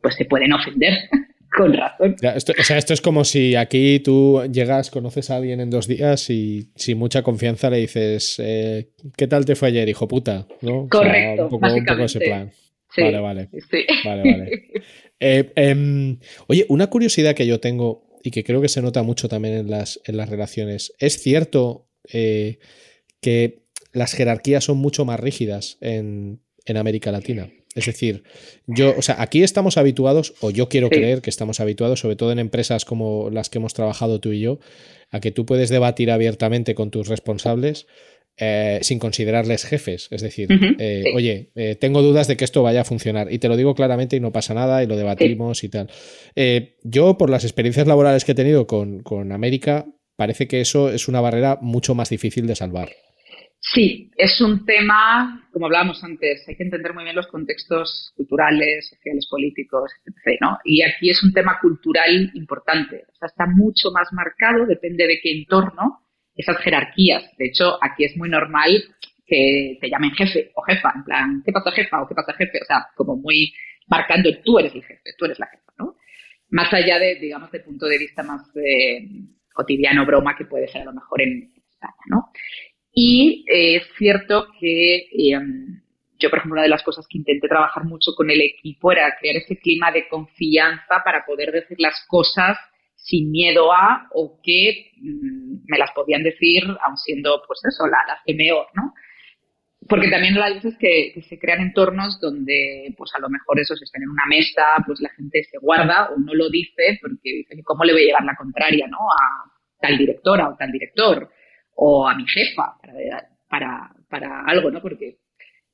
pues se pueden ofender. Con razón. o sea, esto es como si aquí tú llegas, conoces a alguien en dos días y sin mucha confianza le dices, eh, ¿qué tal te fue ayer, hijo puta? ¿No? Correcto. un, poco, ese plan. Vale, vale. Vale, vale. Eh, em, oye, una curiosidad que yo tengo y que creo que se nota mucho también en las, en las relaciones. ¿Es cierto eh, que las jerarquías son mucho más rígidas en, América Latina? Es decir, yo, o sea, aquí estamos habituados, o yo quiero creer que estamos habituados, sobre todo en empresas como las que hemos trabajado tú y yo, a que tú puedes debatir abiertamente con tus responsables eh, sin considerarles jefes. Es decir, eh, oye, eh, tengo dudas de que esto vaya a funcionar y te lo digo claramente y no pasa nada y lo debatimos y tal. yo, por las experiencias laborales que he tenido con, América, parece que eso es una barrera mucho más difícil de salvar. Sí, es un tema, como hablábamos antes, hay que entender muy bien los contextos culturales, sociales, políticos, etc. ¿no? Y aquí es un tema cultural importante. O sea, está mucho más marcado, depende de qué entorno, esas jerarquías. De hecho, aquí es muy normal que te llamen jefe o jefa, en plan, ¿qué pasa jefa o qué pasa jefe? O sea, como muy marcando, tú eres el jefe, tú eres la jefa, ¿no? Más allá de, digamos, del punto de vista más eh, cotidiano, broma, que puede ser a lo mejor en España, ¿no? Y eh, es cierto que em, yo, por ejemplo, una de las cosas que intenté trabajar mucho con el equipo era crear ese clima de confianza para poder decir las cosas sin miedo a o que mm, me las podían decir aun siendo pues eso, la, las que ¿no? Porque también hay veces que, se crean entornos donde pues a lo mejor eso si están en una mesa, pues la gente se guarda o no lo dice porque dice cómo le voy a llevar la contraria, ¿no? A tal directora o tal director o a mi jefa para, para, para algo, ¿no? Porque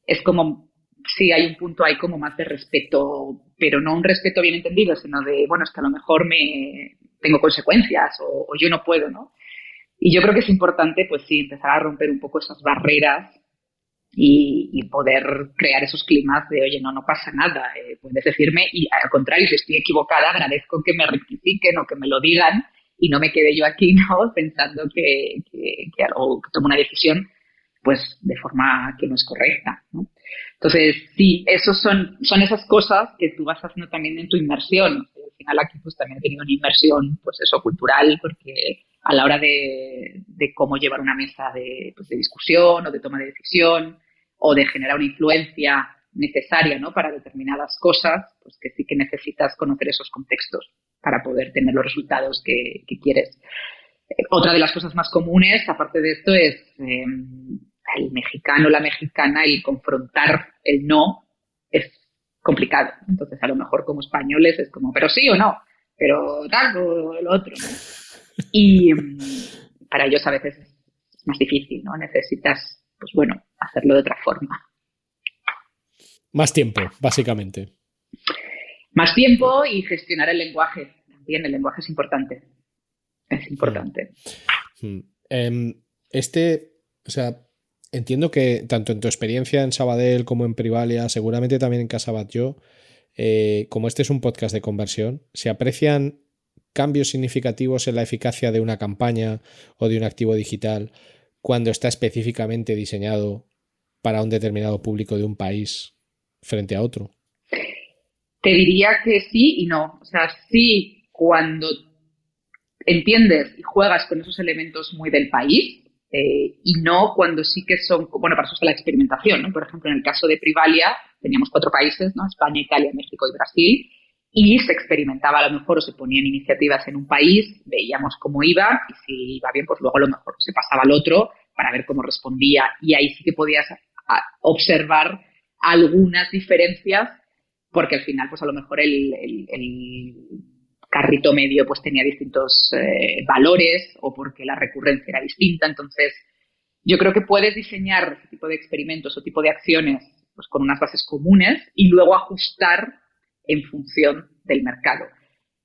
es como sí hay un punto ahí como más de respeto, pero no un respeto bien entendido, sino de, bueno, es que a lo mejor me, tengo consecuencias o, yo no puedo, ¿no? Y yo creo que es importante, pues sí, empezar a romper un poco esas barreras y, poder crear esos climas de, oye, no, no pasa nada, eh, puedes decirme y al contrario, si estoy equivocada, agradezco que me rectifiquen o que me lo digan y no me quede yo aquí, ¿no? Pensando que, que, que, algo, que tomo una decisión, pues de forma que no es correcta, ¿no? Entonces, sí, esos son, son esas cosas que tú vas haciendo también en tu inmersión final aquí pues también he tenido una inversión, pues eso, cultural, porque a la hora de, cómo llevar una mesa de, pues, de, discusión o de toma de decisión o de generar una influencia necesaria ¿no? para determinadas cosas, pues que sí que necesitas conocer esos contextos para poder tener los resultados que, quieres. Eh, otra de las cosas más comunes, aparte de esto, es em, el mexicano, la mexicana, y confrontar el no es complicado. Entonces, a lo mejor como españoles es como, pero sí o no, pero tal o lo otro. Y mm, para ellos a veces es más difícil, ¿no? Necesitas, pues bueno, hacerlo de otra forma. Más tiempo, básicamente. Más tiempo y gestionar el lenguaje. También el lenguaje es importante. Es importante. Mm. Em, este, o sea, entiendo que tanto en tu experiencia en Sabadell como en Privalia, seguramente también en Casabat yo, eh, como este es un podcast de conversión, se aprecian cambios significativos en la eficacia de una campaña o de un activo digital cuando está específicamente diseñado para un determinado público de un país frente a otro. Te diría que sí y no. O sea, sí cuando entiendes y juegas con esos elementos muy del país eh, y no cuando sí que son, bueno, para eso está la experimentación, ¿no? Por ejemplo, en el caso de Privalia teníamos cuatro países, ¿no? España, Italia, México y Brasil y se experimentaba a lo mejor o se ponían iniciativas en un país, veíamos cómo iba y si iba bien, pues luego a lo mejor se pasaba al otro para ver cómo respondía y ahí sí que podías observar algunas diferencias porque al final pues a lo mejor el, carrito medio pues tenía distintos eh, valores o porque la recurrencia era distinta entonces yo creo que puedes diseñar ese tipo de experimentos o tipo de acciones pues con unas bases comunes y luego ajustar en función del mercado.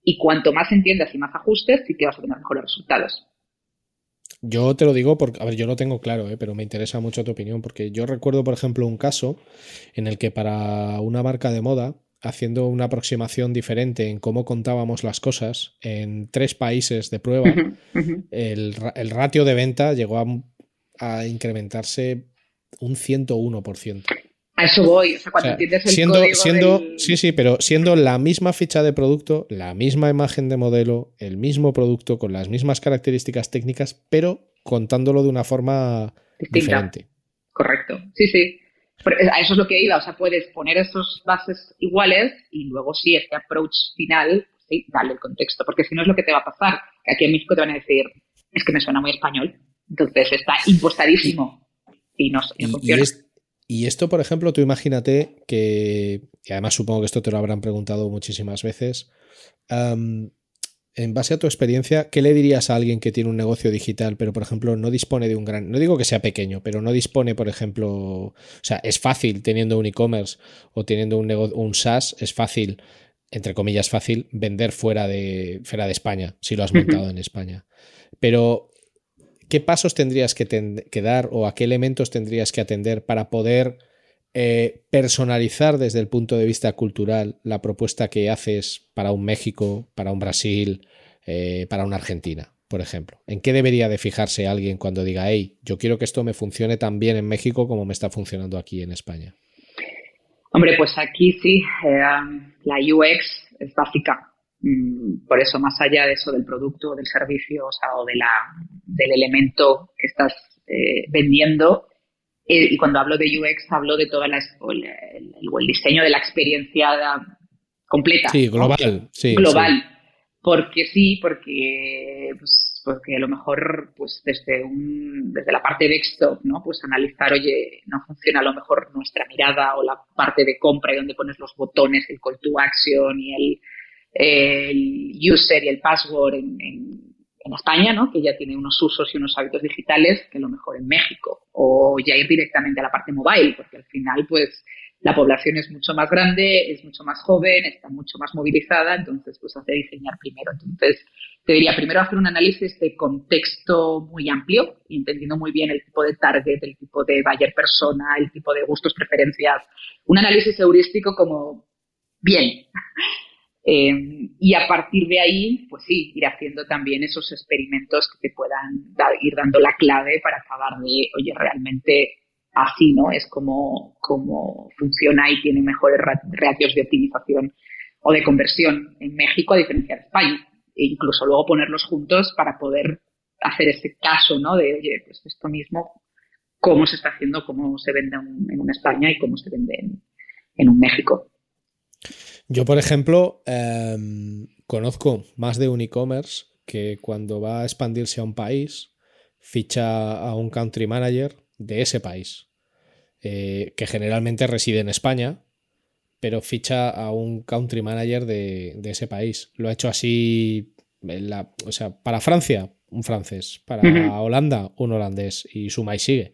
Y cuanto más entiendas y más ajustes, sí que vas a tener mejores resultados. Yo te lo digo porque, a ver, yo lo tengo claro, ¿eh? pero me interesa mucho tu opinión, porque yo recuerdo, por ejemplo, un caso en el que para una marca de moda, haciendo una aproximación diferente en cómo contábamos las cosas en tres países de prueba, El, ratio de venta llegó a, a incrementarse un 101%. A eso voy, o sea, cuando entiendes el siendo, siendo, Sí, sí, pero siendo la misma ficha de producto, la misma imagen de modelo, el mismo producto con las mismas características técnicas, pero contándolo de una forma diferente. Correcto, sí, sí. A eso es lo que iba, o sea, puedes poner esos bases iguales y luego sí, este approach final, sí, dale el contexto, porque si no es lo que te va a pasar, aquí en México te van a decir, es que me suena muy español, entonces está impostadísimo y, no, funciona. Y esto, por ejemplo, tú imagínate que, y además supongo que esto te lo habrán preguntado muchísimas veces, en base a tu experiencia, ¿qué le dirías a alguien que tiene un negocio digital, pero por ejemplo no dispone de un gran, no digo que sea pequeño, pero no dispone, por ejemplo, o sea, es fácil teniendo un e-commerce o teniendo un, un SaaS, es fácil, entre comillas fácil, vender fuera de, fuera de España, si lo has montado en España. Pero ¿qué pasos tendrías que, dar o a qué elementos tendrías que atender para poder eh, personalizar desde el punto de vista cultural la propuesta que haces para un México, para un Brasil, eh, para una Argentina, por ejemplo? ¿En qué debería de fijarse alguien cuando diga, hey, yo quiero que esto me funcione tan bien en México como me está funcionando aquí en España? Hombre, pues aquí sí, eh, la UX es básica. Mm, por eso, más allá de eso del producto, del servicio, o, sea, o de la, del elemento que estás vendiendo, eh, y cuando hablo de UX hablo de toda la, el, el, diseño de la experiencia completa. Sí, global. Sí, global. Porque sí, porque, pues, porque a lo mejor pues desde, un, desde la parte de desktop, ¿no? Pues analizar, oye, no funciona a lo mejor nuestra mirada o la parte de compra y donde pones los botones, el call to action y el el user y el password en, en, España, ¿no? que ya tiene unos usos y unos hábitos digitales que lo mejor en México, o ya ir directamente a la parte mobile, porque al final, pues, la población es mucho más grande, es mucho más joven, está mucho más movilizada, entonces, pues, hace diseñar primero. Entonces, te diría primero hacer un análisis de contexto muy amplio, entendiendo muy bien el tipo de target, el tipo de buyer persona, el tipo de gustos, preferencias, un análisis heurístico como bien. Eh, y a partir de ahí, pues sí, ir haciendo también esos experimentos que te puedan ir dando la clave para acabar de, oye, realmente así, ¿no? Es como, como funciona y tiene mejores ratios de optimización o de conversión en México a diferencia de España. E incluso luego ponerlos juntos para poder hacer ese caso, ¿no? De, oye, pues esto mismo, cómo se está haciendo, cómo se vende en, una España y cómo se vende en un México. Yo, por ejemplo, em, conozco más de un e-commerce que cuando va a expandirse a un país, ficha a un country manager de ese país, eh, que generalmente reside en España, pero ficha a un country manager de, ese país. Lo ha hecho así, o sea, para Francia, un francés, para Holanda, un holandés, y suma y sigue.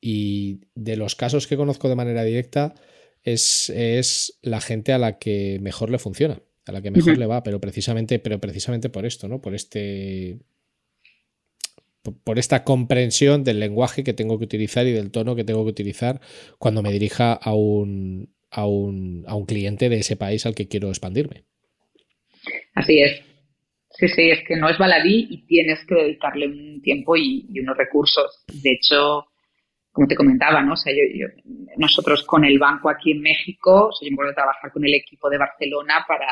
Y de los casos que conozco de manera directa, es, la gente a la que mejor le funciona, a la que mejor le va, pero precisamente, pero precisamente por esto, ¿no? Por este. Por esta comprensión del lenguaje que tengo que utilizar y del tono que tengo que utilizar cuando me dirija a un, a un, a un cliente de ese país al que quiero expandirme. Así es. Sí, sí, es que no es baladí y tienes que dedicarle un tiempo y, y unos recursos. De hecho, como te comentaba, ¿no? O sea, yo, nosotros con el banco aquí en México, yo me acuerdo de trabajar con el equipo de Barcelona para,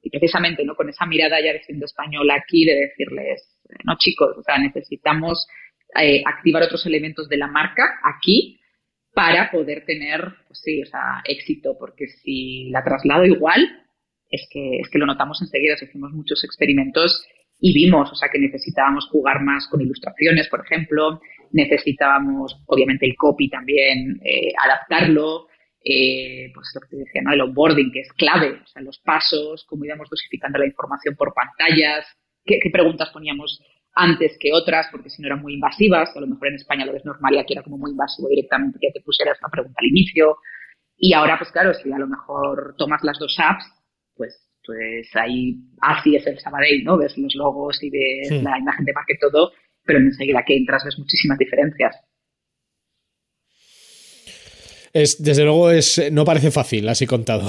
y precisamente, ¿no? Con esa mirada ya de siendo español aquí, de decirles, no chicos, o sea, necesitamos eh, activar otros elementos de la marca aquí para poder tener, pues sí, o sea, éxito, porque si la traslado igual, es que, es que lo notamos enseguida, hicimos muchos experimentos y vimos, o sea, que necesitábamos jugar más con ilustraciones, por ejemplo, necesitábamos, obviamente, el copy también, eh, adaptarlo, eh, pues lo que te decía, ¿no? El onboarding, que es clave, o sea, los pasos, cómo íbamos dosificando la información por pantallas, qué, preguntas poníamos antes que otras, porque si no eran muy invasivas, a lo mejor en España lo ves normal y aquí era como muy invasivo directamente que te pusieras una pregunta al inicio. Y ahora, pues claro, si a lo mejor tomas las dos apps, pues pues ahí así es el Sabadell, ¿no? Ves los logos y ves la imagen de marca y todo, pero enseguida que entras ves muchísimas diferencias. Es, desde luego es, no parece fácil, así contado.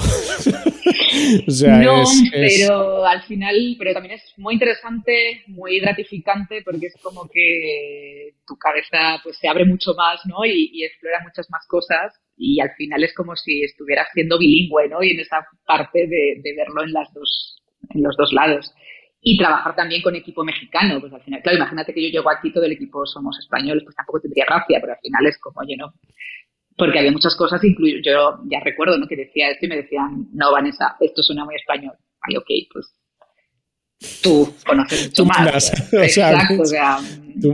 no, pero al final, pero también es muy interesante, muy gratificante, porque es como que tu cabeza pues se abre mucho más, ¿no? Y, y explora muchas más cosas y al final es como si estuviera siendo bilingüe, ¿no? Y en esa parte de, verlo en las dos, en los dos lados. Y trabajar también con equipo mexicano, pues al final, claro, imagínate que yo llego aquí, todo el equipo somos españoles, pues tampoco tendría gracia, pero al final es como, oye, no. Porque había muchas cosas, incluyo, yo ya recuerdo, ¿no? Que decía esto y me decían, no, Vanessa, esto suena muy español. Ay, ok, pues tú conoces mucho más. Exacto, o sea,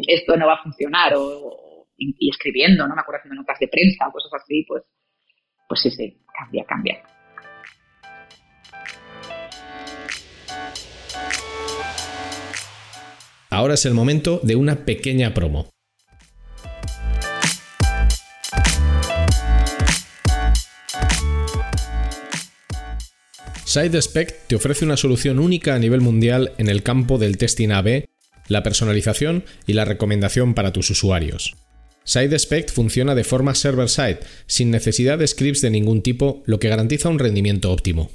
esto no va a funcionar o, y, escribiendo, ¿no? Me acuerdo haciendo notas de prensa o cosas así, pues, pues sí, sí, cambia, cambia. Ahora es el momento de una pequeña promo. SideSpect te ofrece una solución única a nivel mundial en el campo del testing AB, la personalización y la recomendación para tus usuarios. SideSpect funciona de forma server-side, sin necesidad de scripts de ningún tipo, lo que garantiza un rendimiento óptimo.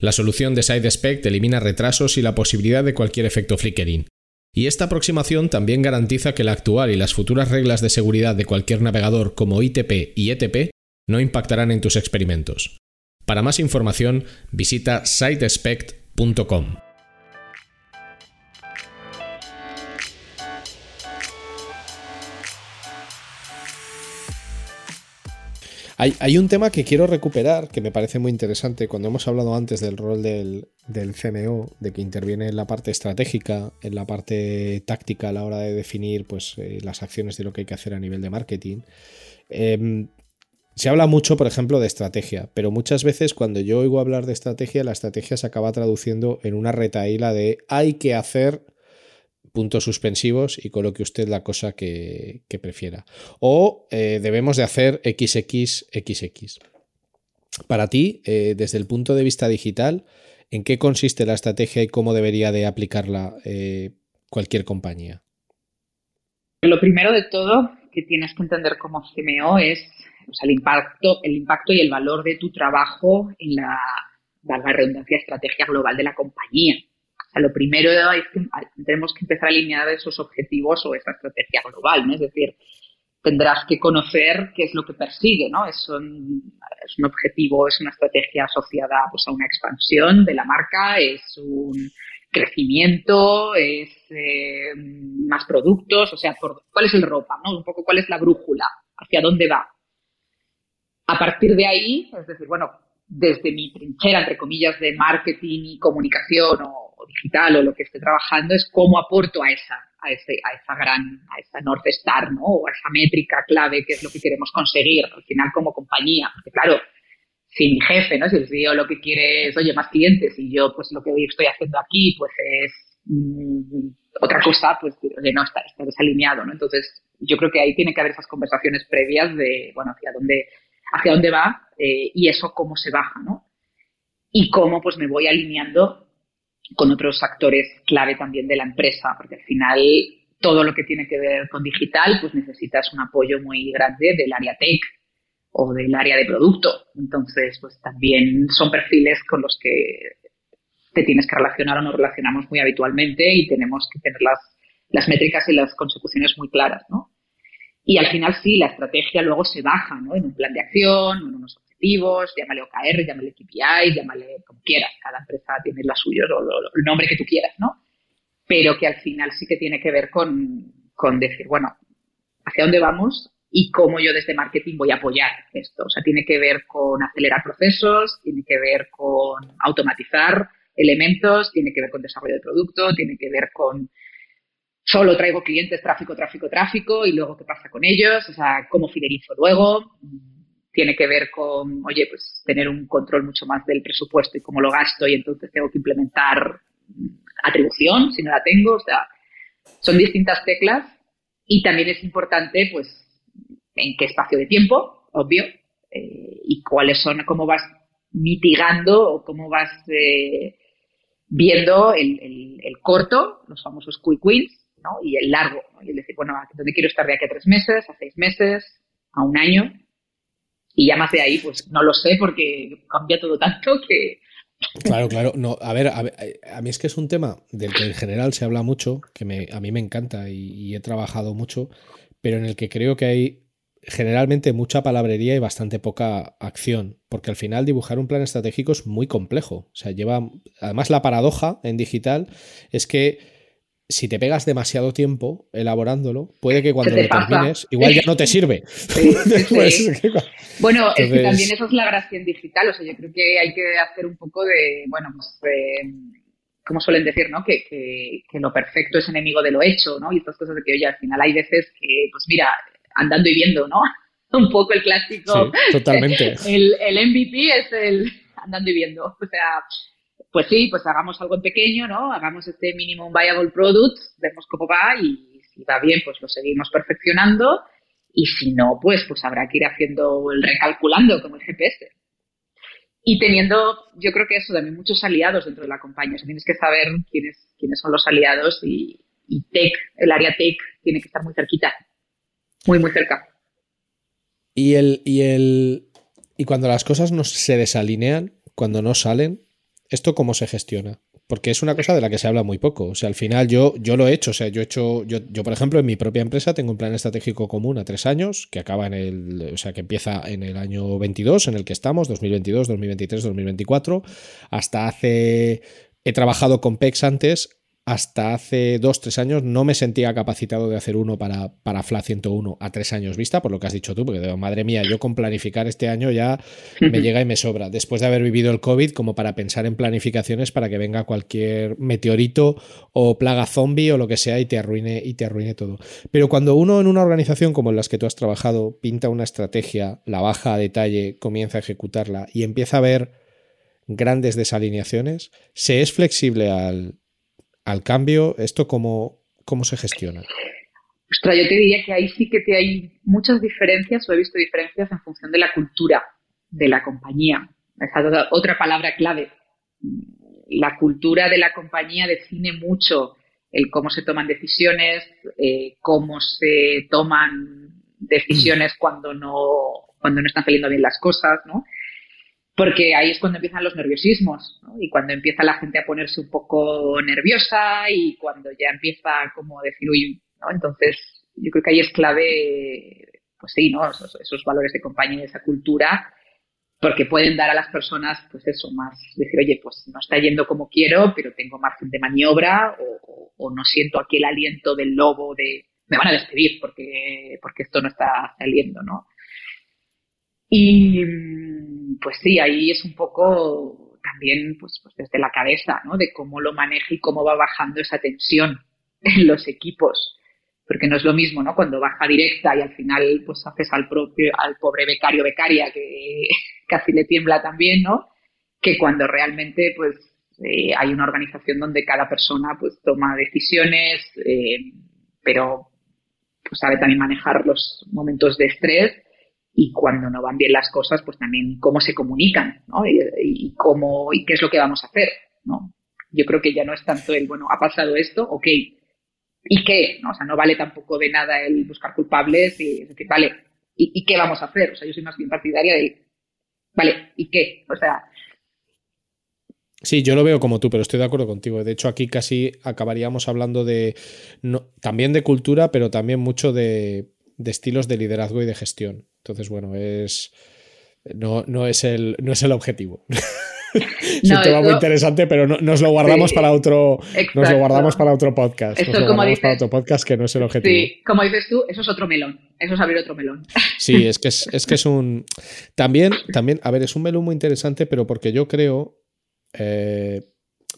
La solución de SideSpect elimina retrasos y la posibilidad de cualquier efecto flickering. Y esta aproximación también garantiza que la actual y las futuras reglas de seguridad de cualquier navegador como ITP y ETP no impactarán en tus experimentos. Para más información, visita sidespect.com. Hay, un tema que quiero recuperar que me parece muy interesante. Cuando hemos hablado antes del rol del, CMO, de que interviene en la parte estratégica, en la parte táctica a la hora de definir pues, eh, las acciones de lo que hay que hacer a nivel de marketing. Em, se habla mucho, por ejemplo, de estrategia, pero muchas veces cuando yo oigo hablar de estrategia, la estrategia se acaba traduciendo en una retaíla de hay que hacer puntos suspensivos y coloque usted la cosa que, prefiera. O eh, debemos de hacer XXXX. Para ti, eh, desde el punto de vista digital, ¿en qué consiste la estrategia y cómo debería de aplicarla eh, cualquier compañía? Lo primero de todo que tienes que entender como CMO es el, impacto, el impacto y el valor de tu trabajo en la, valga redundancia, estrategia global de la compañía lo primero es que tenemos que empezar a alinear esos objetivos o esa estrategia global, ¿no? Es decir, tendrás que conocer qué es lo que persigue, ¿no? Es un, es un objetivo, es una estrategia asociada pues, a una expansión de la marca, es un crecimiento, es eh, más productos, o sea, cuál es el ropa, ¿no? Un poco cuál es la brújula, hacia dónde va. A partir de ahí, es decir, bueno, desde mi trinchera, entre comillas, de marketing y comunicación o digital o lo que esté trabajando es cómo aporto a esa, a, ese, a esa gran, a esa North Star, ¿no? O a esa métrica clave que es lo que queremos conseguir al final como compañía. Porque claro, si mi jefe, ¿no? Si el CEO lo que quiere es, oye, más clientes y yo pues lo que hoy estoy haciendo aquí pues es mm, otra cosa, pues de no estar, estar desalineado, ¿no? Entonces yo creo que ahí tiene que haber esas conversaciones previas de, bueno, hacia dónde, hacia dónde va eh, y eso cómo se baja, ¿no? Y cómo pues me voy alineando con otros actores clave también de la empresa, porque al final todo lo que tiene que ver con digital, pues necesitas un apoyo muy grande del área tech o del área de producto. Entonces, pues también son perfiles con los que te tienes que relacionar o nos relacionamos muy habitualmente y tenemos que tener las, las métricas y las consecuciones muy claras, ¿no? Y al final sí, la estrategia luego se baja, ¿no? En un plan de acción, en unos objetivos, llámale OKR, llámale KPI, llámale como quieras. Cada empresa tiene la suya o el nombre que tú quieras, ¿no? Pero que al final sí que tiene que ver con, con decir, bueno, ¿hacia dónde vamos? y cómo yo desde marketing voy a apoyar esto. O sea, tiene que ver con acelerar procesos, tiene que ver con automatizar elementos, tiene que ver con desarrollo de producto, tiene que ver con solo traigo clientes, tráfico, tráfico, tráfico, y luego qué pasa con ellos, o sea, cómo fidelizo luego. Tiene que ver con, oye, pues tener un control mucho más del presupuesto y cómo lo gasto y entonces tengo que implementar atribución si no la tengo. O sea, son distintas teclas y también es importante, pues, en qué espacio de tiempo, obvio, eh, y cuáles son, cómo vas mitigando o cómo vas eh, viendo el, el, corto, los famosos quick wins, ¿no? y el largo. Y el decir, bueno, ¿dónde quiero estar de aquí a tres meses, a seis meses, a un año? Y ya más de ahí, pues no lo sé porque cambia todo tanto que... Claro, claro. No, a ver, a, mí es que es un tema del que en general se habla mucho, que me, a mí me encanta y he trabajado mucho, pero en el que creo que hay generalmente mucha palabrería y bastante poca acción, porque al final dibujar un plan estratégico es muy complejo. O sea, lleva. Además, la paradoja en digital es que si te pegas demasiado tiempo elaborándolo, puede que cuando lo termines, igual ya no te sirve. bueno, es que también eso es la gracia en digital. O sea, yo creo que hay que hacer un poco de, bueno, pues, como suelen decir, ¿no? Que, que, que, lo perfecto es enemigo de lo hecho, ¿no? Y estas cosas de que, oye, al final hay veces que, pues mira, andando y viendo, ¿no? Un poco el clásico. totalmente. El, el MVP es el andando y viendo. O sea, pues sí, pues hagamos algo en pequeño, ¿no? Hagamos este minimum viable product, vemos cómo va y si va bien, pues lo seguimos perfeccionando y si no, pues, pues habrá que ir haciendo el recalculando como el GPS. Y teniendo, yo creo que eso también muchos aliados dentro de la compañía. O sea, tienes que saber quiénes, quiénes son los aliados y, y tech, el área tech tiene que estar muy cerquita muy, muy cerca. Y el, y el. Y cuando las cosas no se desalinean, cuando no salen, ¿esto cómo se gestiona? Porque es una cosa de la que se habla muy poco. O sea, al final yo, yo lo he hecho. O sea, yo he hecho. Yo, yo, por ejemplo, en mi propia empresa tengo un plan estratégico común a tres años, que acaba en el. O sea, que empieza en el año 22, en el que estamos, 2022, 2023, 2024. Hasta hace. He trabajado con PEX antes hasta hace dos, tres años no me sentía capacitado de hacer uno para, para FLA 101 a tres años vista, por lo que has dicho tú, porque digo, madre mía, yo con planificar este año ya me llega y me sobra. Después de haber vivido el COVID, como para pensar en planificaciones para que venga cualquier meteorito o plaga zombie o lo que sea y te arruine, y te arruine todo. Pero cuando uno en una organización como en las que tú has trabajado pinta una estrategia, la baja a detalle, comienza a ejecutarla y empieza a ver grandes desalineaciones, se es flexible al al cambio, ¿esto cómo, cómo se gestiona? Ostras, yo te diría que ahí sí que te hay muchas diferencias o he visto diferencias en función de la cultura de la compañía. Esa otra palabra clave. La cultura de la compañía define mucho el cómo se toman decisiones, eh, cómo se toman decisiones cuando no, cuando no están saliendo bien las cosas, ¿no? Porque ahí es cuando empiezan los nerviosismos ¿no? y cuando empieza la gente a ponerse un poco nerviosa y cuando ya empieza como decir, uy, ¿no? Entonces, yo creo que ahí es clave, pues sí, ¿no? Esos, valores de compañía, esa cultura, porque pueden dar a las personas, pues eso, más decir, oye, pues no está yendo como quiero, pero tengo margen de maniobra o, o no siento aquí el aliento del lobo de me van a despedir porque, porque esto no está saliendo, ¿no? Y pues sí, ahí es un poco también pues, pues desde la cabeza, ¿no? De cómo lo maneja y cómo va bajando esa tensión en los equipos. Porque no es lo mismo, ¿no? Cuando baja directa y al final pues haces al propio, al pobre becario becaria que casi le tiembla también, ¿no? Que cuando realmente pues eh, hay una organización donde cada persona pues toma decisiones, eh, pero pues sabe también manejar los momentos de estrés y cuando no van bien las cosas, pues también cómo se comunican, ¿no? Y, cómo, y qué es lo que vamos a hacer, ¿no? Yo creo que ya no es tanto el, bueno, ha pasado esto, ok, ¿y qué? ¿no? O sea, no vale tampoco de nada el buscar culpables y decir, vale, ¿y, qué vamos a hacer? O sea, yo soy más bien partidaria de, vale, ¿y qué? O sea... Sí, yo lo veo como tú, pero estoy de acuerdo contigo. De hecho, aquí casi acabaríamos hablando de, no, también de cultura, pero también mucho de de estilos de liderazgo y de gestión. Entonces, bueno, es no, no, es, el, no es el objetivo. es un tema muy interesante, pero no, nos lo guardamos para otro. Nos lo guardamos para otro podcast. nos lo guardamos para otro podcast que no es el objetivo. Sí, como dices tú, eso es otro melón. Eso es abrir otro melón. Sí, es que es, que es un. También, también, a ver, es un melón muy interesante, pero porque yo creo. Eh,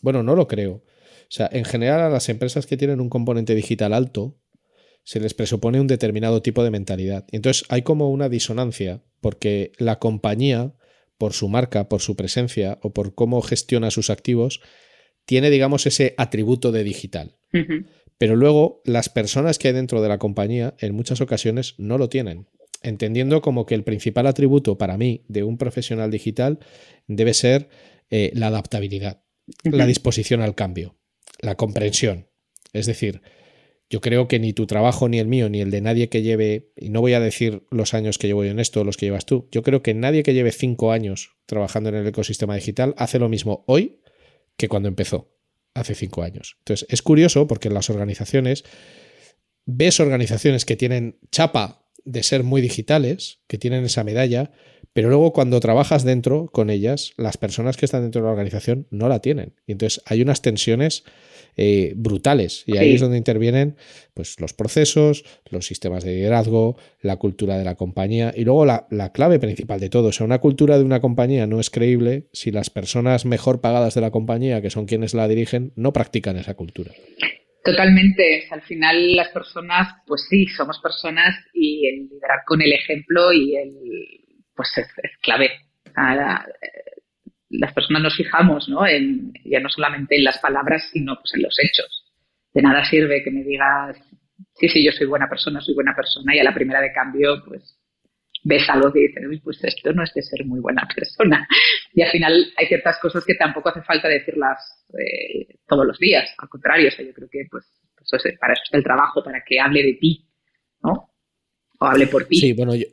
bueno, no lo creo. O sea, en general a las empresas que tienen un componente digital alto, se les presupone un determinado tipo de mentalidad. Y entonces hay como una disonancia, porque la compañía, por su marca, por su presencia o por cómo gestiona sus activos, tiene, digamos, ese atributo de digital. Pero luego las personas que hay dentro de la compañía en muchas ocasiones no lo tienen, entendiendo como que el principal atributo para mí de un profesional digital debe ser eh, la adaptabilidad, la disposición al cambio, la comprensión. Es decir, yo creo que ni tu trabajo, ni el mío, ni el de nadie que lleve, y no voy a decir los años que llevo yo en esto, los que llevas tú, yo creo que nadie que lleve cinco años trabajando en el ecosistema digital hace lo mismo hoy que cuando empezó, hace cinco años. Entonces, es curioso porque en las organizaciones ves organizaciones que tienen chapa de ser muy digitales, que tienen esa medalla, pero luego cuando trabajas dentro con ellas, las personas que están dentro de la organización no la tienen. Y entonces hay unas tensiones eh, brutales. Y ahí es donde intervienen pues, los procesos, los sistemas de liderazgo, la cultura de la compañía y luego la, clave principal de todo. O sea, una cultura de una compañía no es creíble si las personas mejor pagadas de la compañía, que son quienes la dirigen, no practican esa cultura. Totalmente. Al final las personas, pues sí, somos personas y el liderar con el ejemplo y el, pues es, clave las personas nos fijamos, ¿no? En, ya no solamente en las palabras, sino pues en los hechos. De nada sirve que me digas, sí, sí, yo soy buena persona, soy buena persona, y a la primera de cambio, pues ves algo que dices, pues esto no es de ser muy buena persona. Y al final hay ciertas cosas que tampoco hace falta decirlas eh, todos los días. Al contrario, o sea, yo creo que pues, para eso es el trabajo, para que hable de ti, ¿no? O hable por ti. Sí, bueno, yo,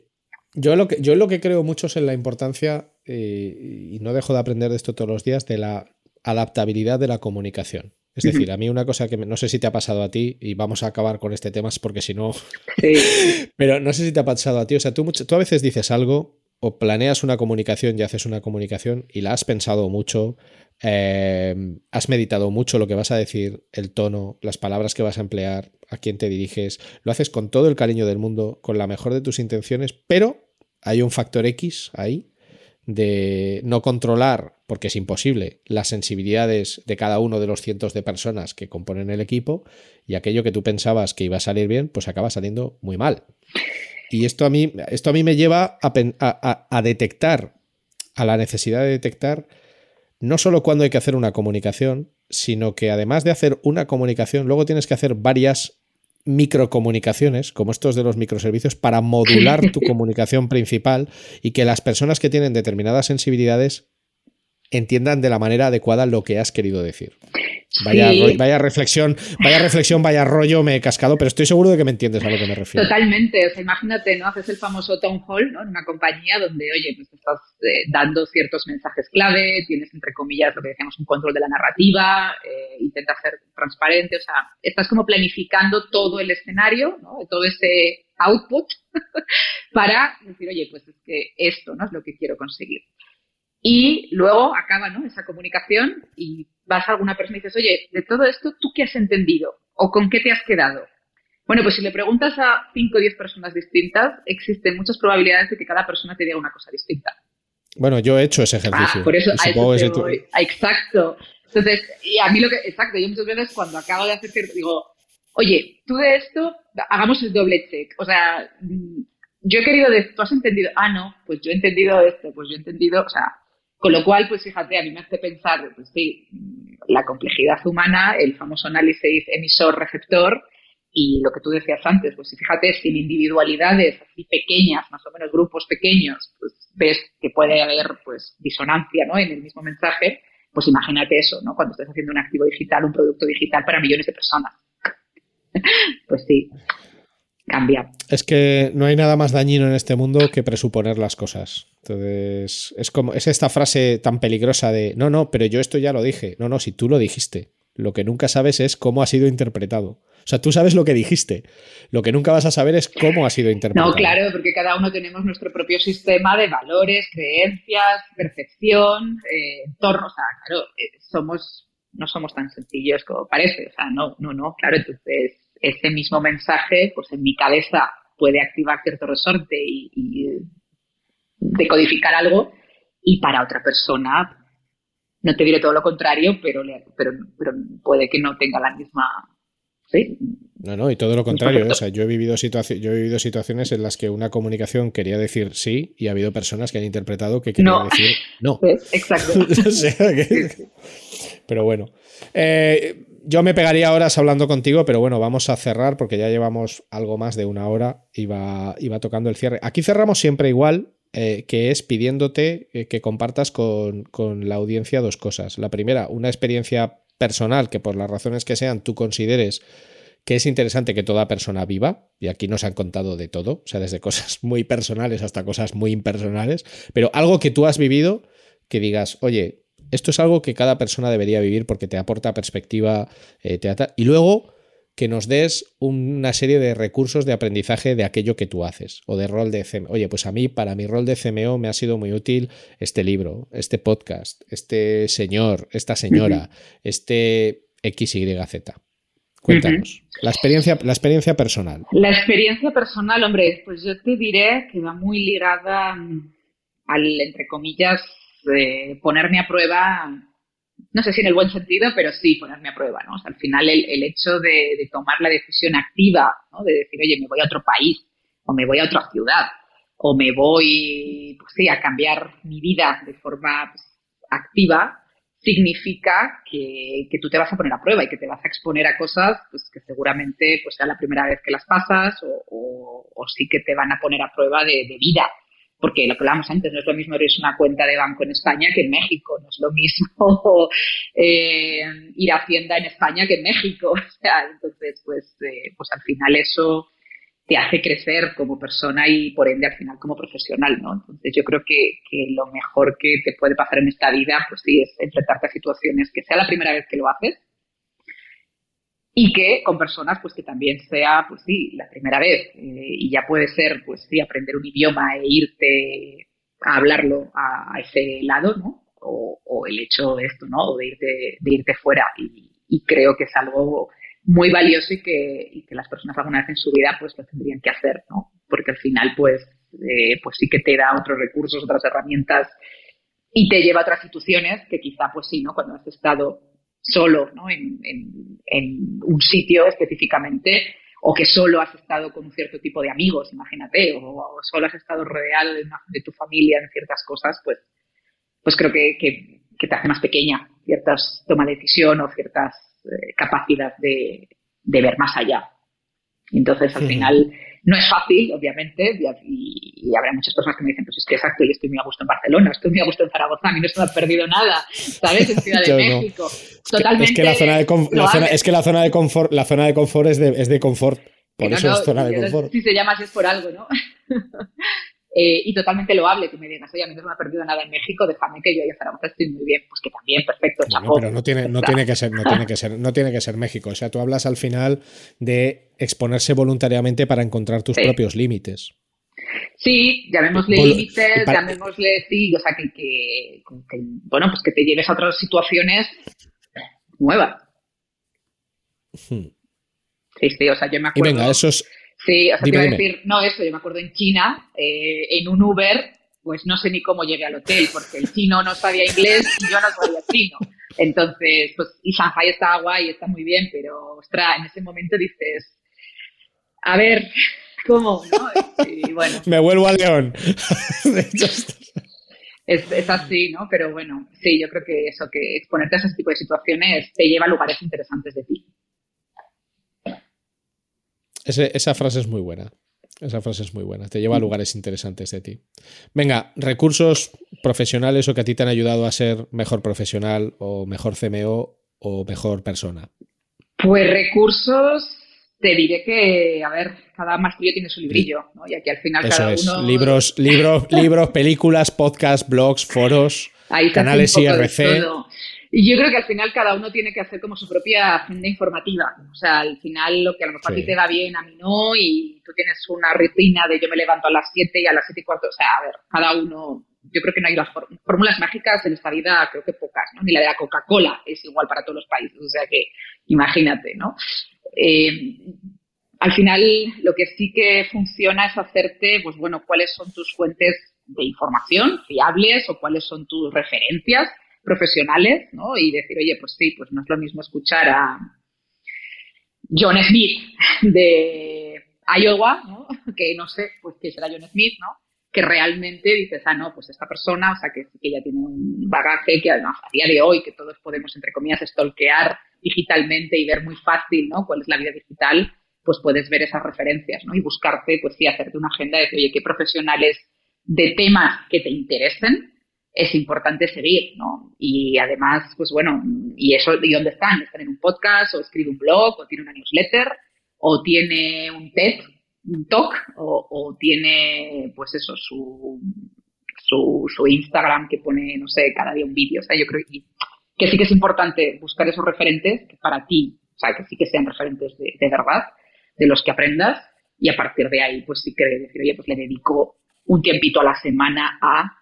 yo lo que, yo lo que creo mucho es en la importancia, eh, y no dejo de aprender de esto todos los días, de la adaptabilidad de la comunicación. Es decir, a mí una cosa que no sé si te ha pasado a ti, y vamos a acabar con este tema porque si no... pero no sé si te ha pasado a ti, o sea, tú, tú a veces dices algo o planeas una comunicación y haces una comunicación y la has pensado mucho, eh, has meditado mucho lo que vas a decir, el tono, las palabras que vas a emplear, a quién te diriges, lo haces con todo el cariño del mundo, con la mejor de tus intenciones, pero hay un factor X ahí de no controlar, porque es imposible, las sensibilidades de cada uno de los cientos de personas que componen el equipo y aquello que tú pensabas que iba a salir bien, pues acaba saliendo muy mal. Y esto a mí, esto a mí me lleva a, detectar, a la necesidad de detectar no solo cuando hay que hacer una comunicación, sino que además de hacer una comunicación, luego tienes que hacer varias microcomunicaciones, como estos de los microservicios, para modular tu comunicación principal y que las personas que tienen determinadas sensibilidades entiendan de la manera adecuada lo que has querido decir. Vaya, vaya reflexión, vaya reflexión, vaya rollo me he cascado, pero estoy seguro de que me entiendes a lo que me refiero. Totalmente, o sea, imagínate, ¿no? Haces el famoso town hall, ¿no? En una compañía donde, oye, pues estás eh, dando ciertos mensajes clave, tienes entre comillas lo que decíamos un control de la narrativa, eh, intentas ser transparente, o sea, estás como planificando todo el escenario, ¿no? Todo ese output para decir, oye, pues es que esto, ¿no? Es lo que quiero conseguir. Y luego acaba ¿no? esa comunicación y vas a alguna persona y dices, oye, de todo esto, ¿tú qué has entendido? ¿O con qué te has quedado? Bueno, pues si le preguntas a 5 o 10 personas distintas, existen muchas probabilidades de que cada persona te diga una cosa distinta. Bueno, yo he hecho ese ejercicio. Ah, por eso, a eso ah, Exacto. Entonces, y a mí lo que, exacto, yo muchas veces cuando acabo de hacer, digo, oye, tú de esto, hagamos el doble check. O sea, mm, yo he querido, de, tú has entendido, ah, no, pues yo he entendido esto, pues yo he entendido, o sea, con lo cual, pues fíjate, a mí me hace pensar, pues sí, la complejidad humana, el famoso análisis emisor-receptor y lo que tú decías antes, pues fíjate, sin individualidades así pequeñas, más o menos grupos pequeños, pues ves que puede haber pues disonancia ¿no? en el mismo mensaje, pues imagínate eso, ¿no? Cuando estás haciendo un activo digital, un producto digital para millones de personas. pues sí, cambia. Es que no hay nada más dañino en este mundo que presuponer las cosas. Entonces, es como es esta frase tan peligrosa de, no, no, pero yo esto ya lo dije. No, no, si tú lo dijiste. Lo que nunca sabes es cómo ha sido interpretado. O sea, tú sabes lo que dijiste. Lo que nunca vas a saber es cómo ha sido interpretado. No, claro, porque cada uno tenemos nuestro propio sistema de valores, creencias, percepción, eh, entorno. O sea, claro, eh, somos, no somos tan sencillos como parece. O sea, no, no, no, claro. Entonces, ese mismo mensaje, pues en mi cabeza puede activar cierto resorte y, y decodificar algo y para otra persona no te diré todo lo contrario, pero, pero, pero puede que no tenga la misma... ¿sí? No, no, y todo lo contrario. O sea, yo he, vivido yo he vivido situaciones en las que una comunicación quería decir sí y ha habido personas que han interpretado que querían decir no. Exacto. Pero bueno. Eh, yo me pegaría horas hablando contigo, pero bueno, vamos a cerrar porque ya llevamos algo más de una hora y va, y va tocando el cierre. Aquí cerramos siempre igual, eh, que es pidiéndote eh, que compartas con, la audiencia dos cosas. La primera, una experiencia personal que por las razones que sean tú consideres que es interesante que toda persona viva, y aquí nos han contado de todo, o sea, desde cosas muy personales hasta cosas muy impersonales, pero algo que tú has vivido que digas, oye, esto es algo que cada persona debería vivir porque te aporta perspectiva, eh, y luego que nos des una serie de recursos de aprendizaje de aquello que tú haces o de rol de CMO. Oye, pues a mí, para mi rol de CMO, me ha sido muy útil este libro, este podcast, este señor, esta señora, este XYZ. Cuéntanos, la, experiencia, la experiencia personal. La experiencia personal, hombre, pues yo te diré que va muy ligada al, entre comillas, ponerme a prueba no sé si en el buen sentido, pero sí ponerme a prueba, ¿no? al final el, hecho de, tomar la decisión activa, ¿no? De decir, oye, me voy a otro país, o me voy a otra ciudad, o me voy, pues sí, a cambiar mi vida de forma pues, activa, significa que, que, tú te vas a poner a prueba y que te vas a exponer a cosas pues, que seguramente pues, sea la primera vez que las pasas o, o, sí que te van a poner a prueba de, de vida porque lo que hablábamos antes, no es lo mismo abrir una cuenta de banco en España que en México, no es lo mismo eh, ir a Hacienda en España que en México. O sea, entonces, pues, eh, pues al final eso te hace crecer como persona y por ende al final como profesional, ¿no? Entonces yo creo que, que lo mejor que te puede pasar en esta vida, pues sí, es enfrentarte a situaciones que sea la primera vez que lo haces, y que con personas pues que también sea pues sí la primera vez eh, y ya puede ser pues sí aprender un idioma e irte a hablarlo a, ese lado no o, el hecho de esto no de irte de irte fuera. Y, creo que es algo muy valioso y que, y que, las personas alguna vez en su vida pues lo tendrían que hacer no porque al final pues eh, pues sí que te da otros recursos otras herramientas y te lleva a otras instituciones que quizá pues sí no cuando has estado solo ¿no? en, un sitio específicamente o que solo has estado con un cierto tipo de amigos, imagínate, o, solo has estado rodeado de, tu familia en ciertas cosas, pues, pues creo que, te hace más pequeña ciertas toma de decisión o ciertas eh, capacidades de, de ver más allá. Entonces, al final, no es fácil, obviamente, y, habrá muchas personas que me dicen, pues es que exacto, yo estoy muy a gusto en Barcelona, estoy muy a gusto en Zaragoza, a mí no se me ha perdido nada, ¿sabes? En Ciudad de México. Totalmente. Es que la zona de, es que la zona de confort, la zona de confort es de, es de confort. Por eso es zona de confort. Si se llama así es por algo, ¿no? Eh, y totalmente loable que me digas, oye, a mí no me ha perdido nada en México, déjame que yo a Zaragoza estoy muy bien, pues que también, perfecto, chapó. pero no tiene, no tiene que ser, no tiene que ser, no tiene que ser México. O sea, tú hablas al final de exponerse voluntariamente para encontrar tus propios límites. Sí, llamémosle límites, llamémosle, sí, o sea, que, bueno, pues que te lleves a otras situaciones nuevas. Hmm. Sí, sí, o sea, yo me acuerdo. Y venga, esos, Sí, o sea, te iba a decir, no, eso, yo me acuerdo en China, eh, en un Uber, pues no sé ni cómo llegué al hotel, porque el chino no sabía inglés y yo no sabía chino. Entonces, pues, y Shanghai está guay, está muy bien, pero, ostras, en ese momento dices, a ver, ¿cómo? ¿no? Y bueno. Me vuelvo a León. es, es, así, ¿no? Pero bueno, sí, yo creo que eso, que exponerte a ese tipo de situaciones te lleva a lugares interesantes de ti esa frase es muy buena. Esa frase es muy buena. Te lleva a lugares interesantes de ti. Venga, recursos profesionales o que a ti te han ayudado a ser mejor profesional o mejor CMO o mejor persona. Pues recursos, te diré que, a ver, cada maestría tiene su librillo, ¿no? Y aquí al final Eso cada es. Libros, libros, libros, películas, podcasts, blogs, foros, canales IRC. Y yo creo que al final cada uno tiene que hacer como su propia agenda informativa. O sea, al final lo que a lo mejor a ti te va bien, a mí no, y tú tienes una rutina de yo me levanto a las 7 y a las 7 y cuarto. O sea, a ver, cada uno, yo creo que no hay las fórmulas mágicas en esta vida, creo que pocas, ¿no? Ni la de la Coca-Cola es igual para todos los países. O sea que imagínate, ¿no? Eh, al final lo que sí que funciona es hacerte, pues bueno, cuáles son tus fuentes de información fiables o cuáles son tus referencias profesionales, ¿no? Y decir, oye, pues sí, pues no es lo mismo escuchar a John Smith de Iowa, ¿no? Que no sé, pues que será John Smith, ¿no? Que realmente dices, ah, no, pues esta persona, o sea, que que ya tiene un bagaje que además a día de hoy, que todos podemos, entre comillas, stalkear digitalmente y ver muy fácil, ¿no? Cuál es la vida digital, pues puedes ver esas referencias, ¿no? Y buscarte, pues sí, hacerte una agenda de, oye, qué profesionales de temas que te interesen es importante seguir, ¿no? Y además, pues bueno, ¿y eso y dónde están? ¿Están en un podcast o escribe un blog o tiene una newsletter o tiene un TED, un talk o, tiene, pues eso, su, su, su, Instagram que pone, no sé, cada día un vídeo. O sea, yo creo que, que sí que es importante buscar esos referentes que para ti, o sea, que sí que sean referentes de, de verdad, de los que aprendas y a partir de ahí, pues sí que decir, oye, pues le dedico un tiempito a la semana a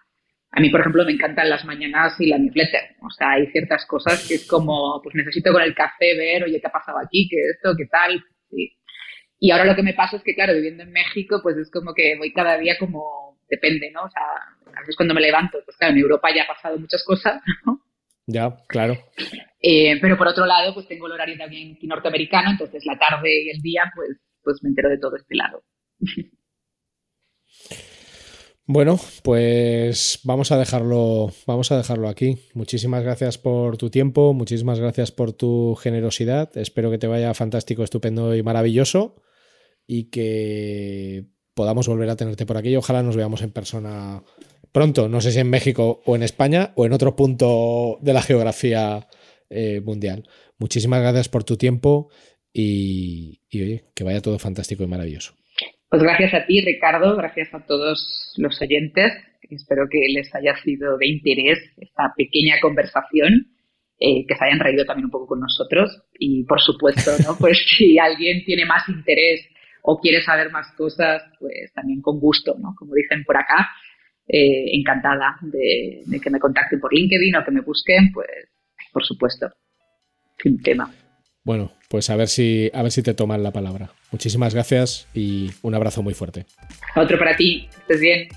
a mí, por ejemplo, me encantan las mañanas y la newsletter. O sea, hay ciertas cosas que es como, pues necesito con el café ver, oye, ¿qué ha pasado aquí? ¿Qué esto? ¿Qué tal? Y ahora lo que me pasa es que, claro, viviendo en México, pues es como que voy cada día como, depende, ¿no? O sea, a veces cuando me levanto, pues claro, en Europa ya ha pasado muchas cosas, ¿no? Ya, claro. Eh, pero por otro lado, pues tengo el horario también norteamericano, entonces la tarde y el día, pues, pues me entero de todo este lado. Bueno, pues vamos a dejarlo, vamos a dejarlo aquí. Muchísimas gracias por tu tiempo, muchísimas gracias por tu generosidad. Espero que te vaya fantástico, estupendo y maravilloso y que podamos volver a tenerte por aquí. ojalá nos veamos en persona pronto. No sé si en México o en España o en otro punto de la geografía eh, mundial. Muchísimas gracias por tu tiempo y, y oye, que vaya todo fantástico y maravilloso. Pues gracias a ti, Ricardo, gracias a todos los oyentes. Espero que les haya sido de interés esta pequeña conversación, eh, que se hayan reído también un poco con nosotros. Y por supuesto, ¿no? Pues si alguien tiene más interés o quiere saber más cosas, pues también con gusto, ¿no? Como dicen por acá, eh, encantada de, de que me contacten por LinkedIn o que me busquen, pues por supuesto, sin tema. Bueno, pues a ver si a ver si te toman la palabra. Muchísimas gracias y un abrazo muy fuerte. Otro para ti, estés bien.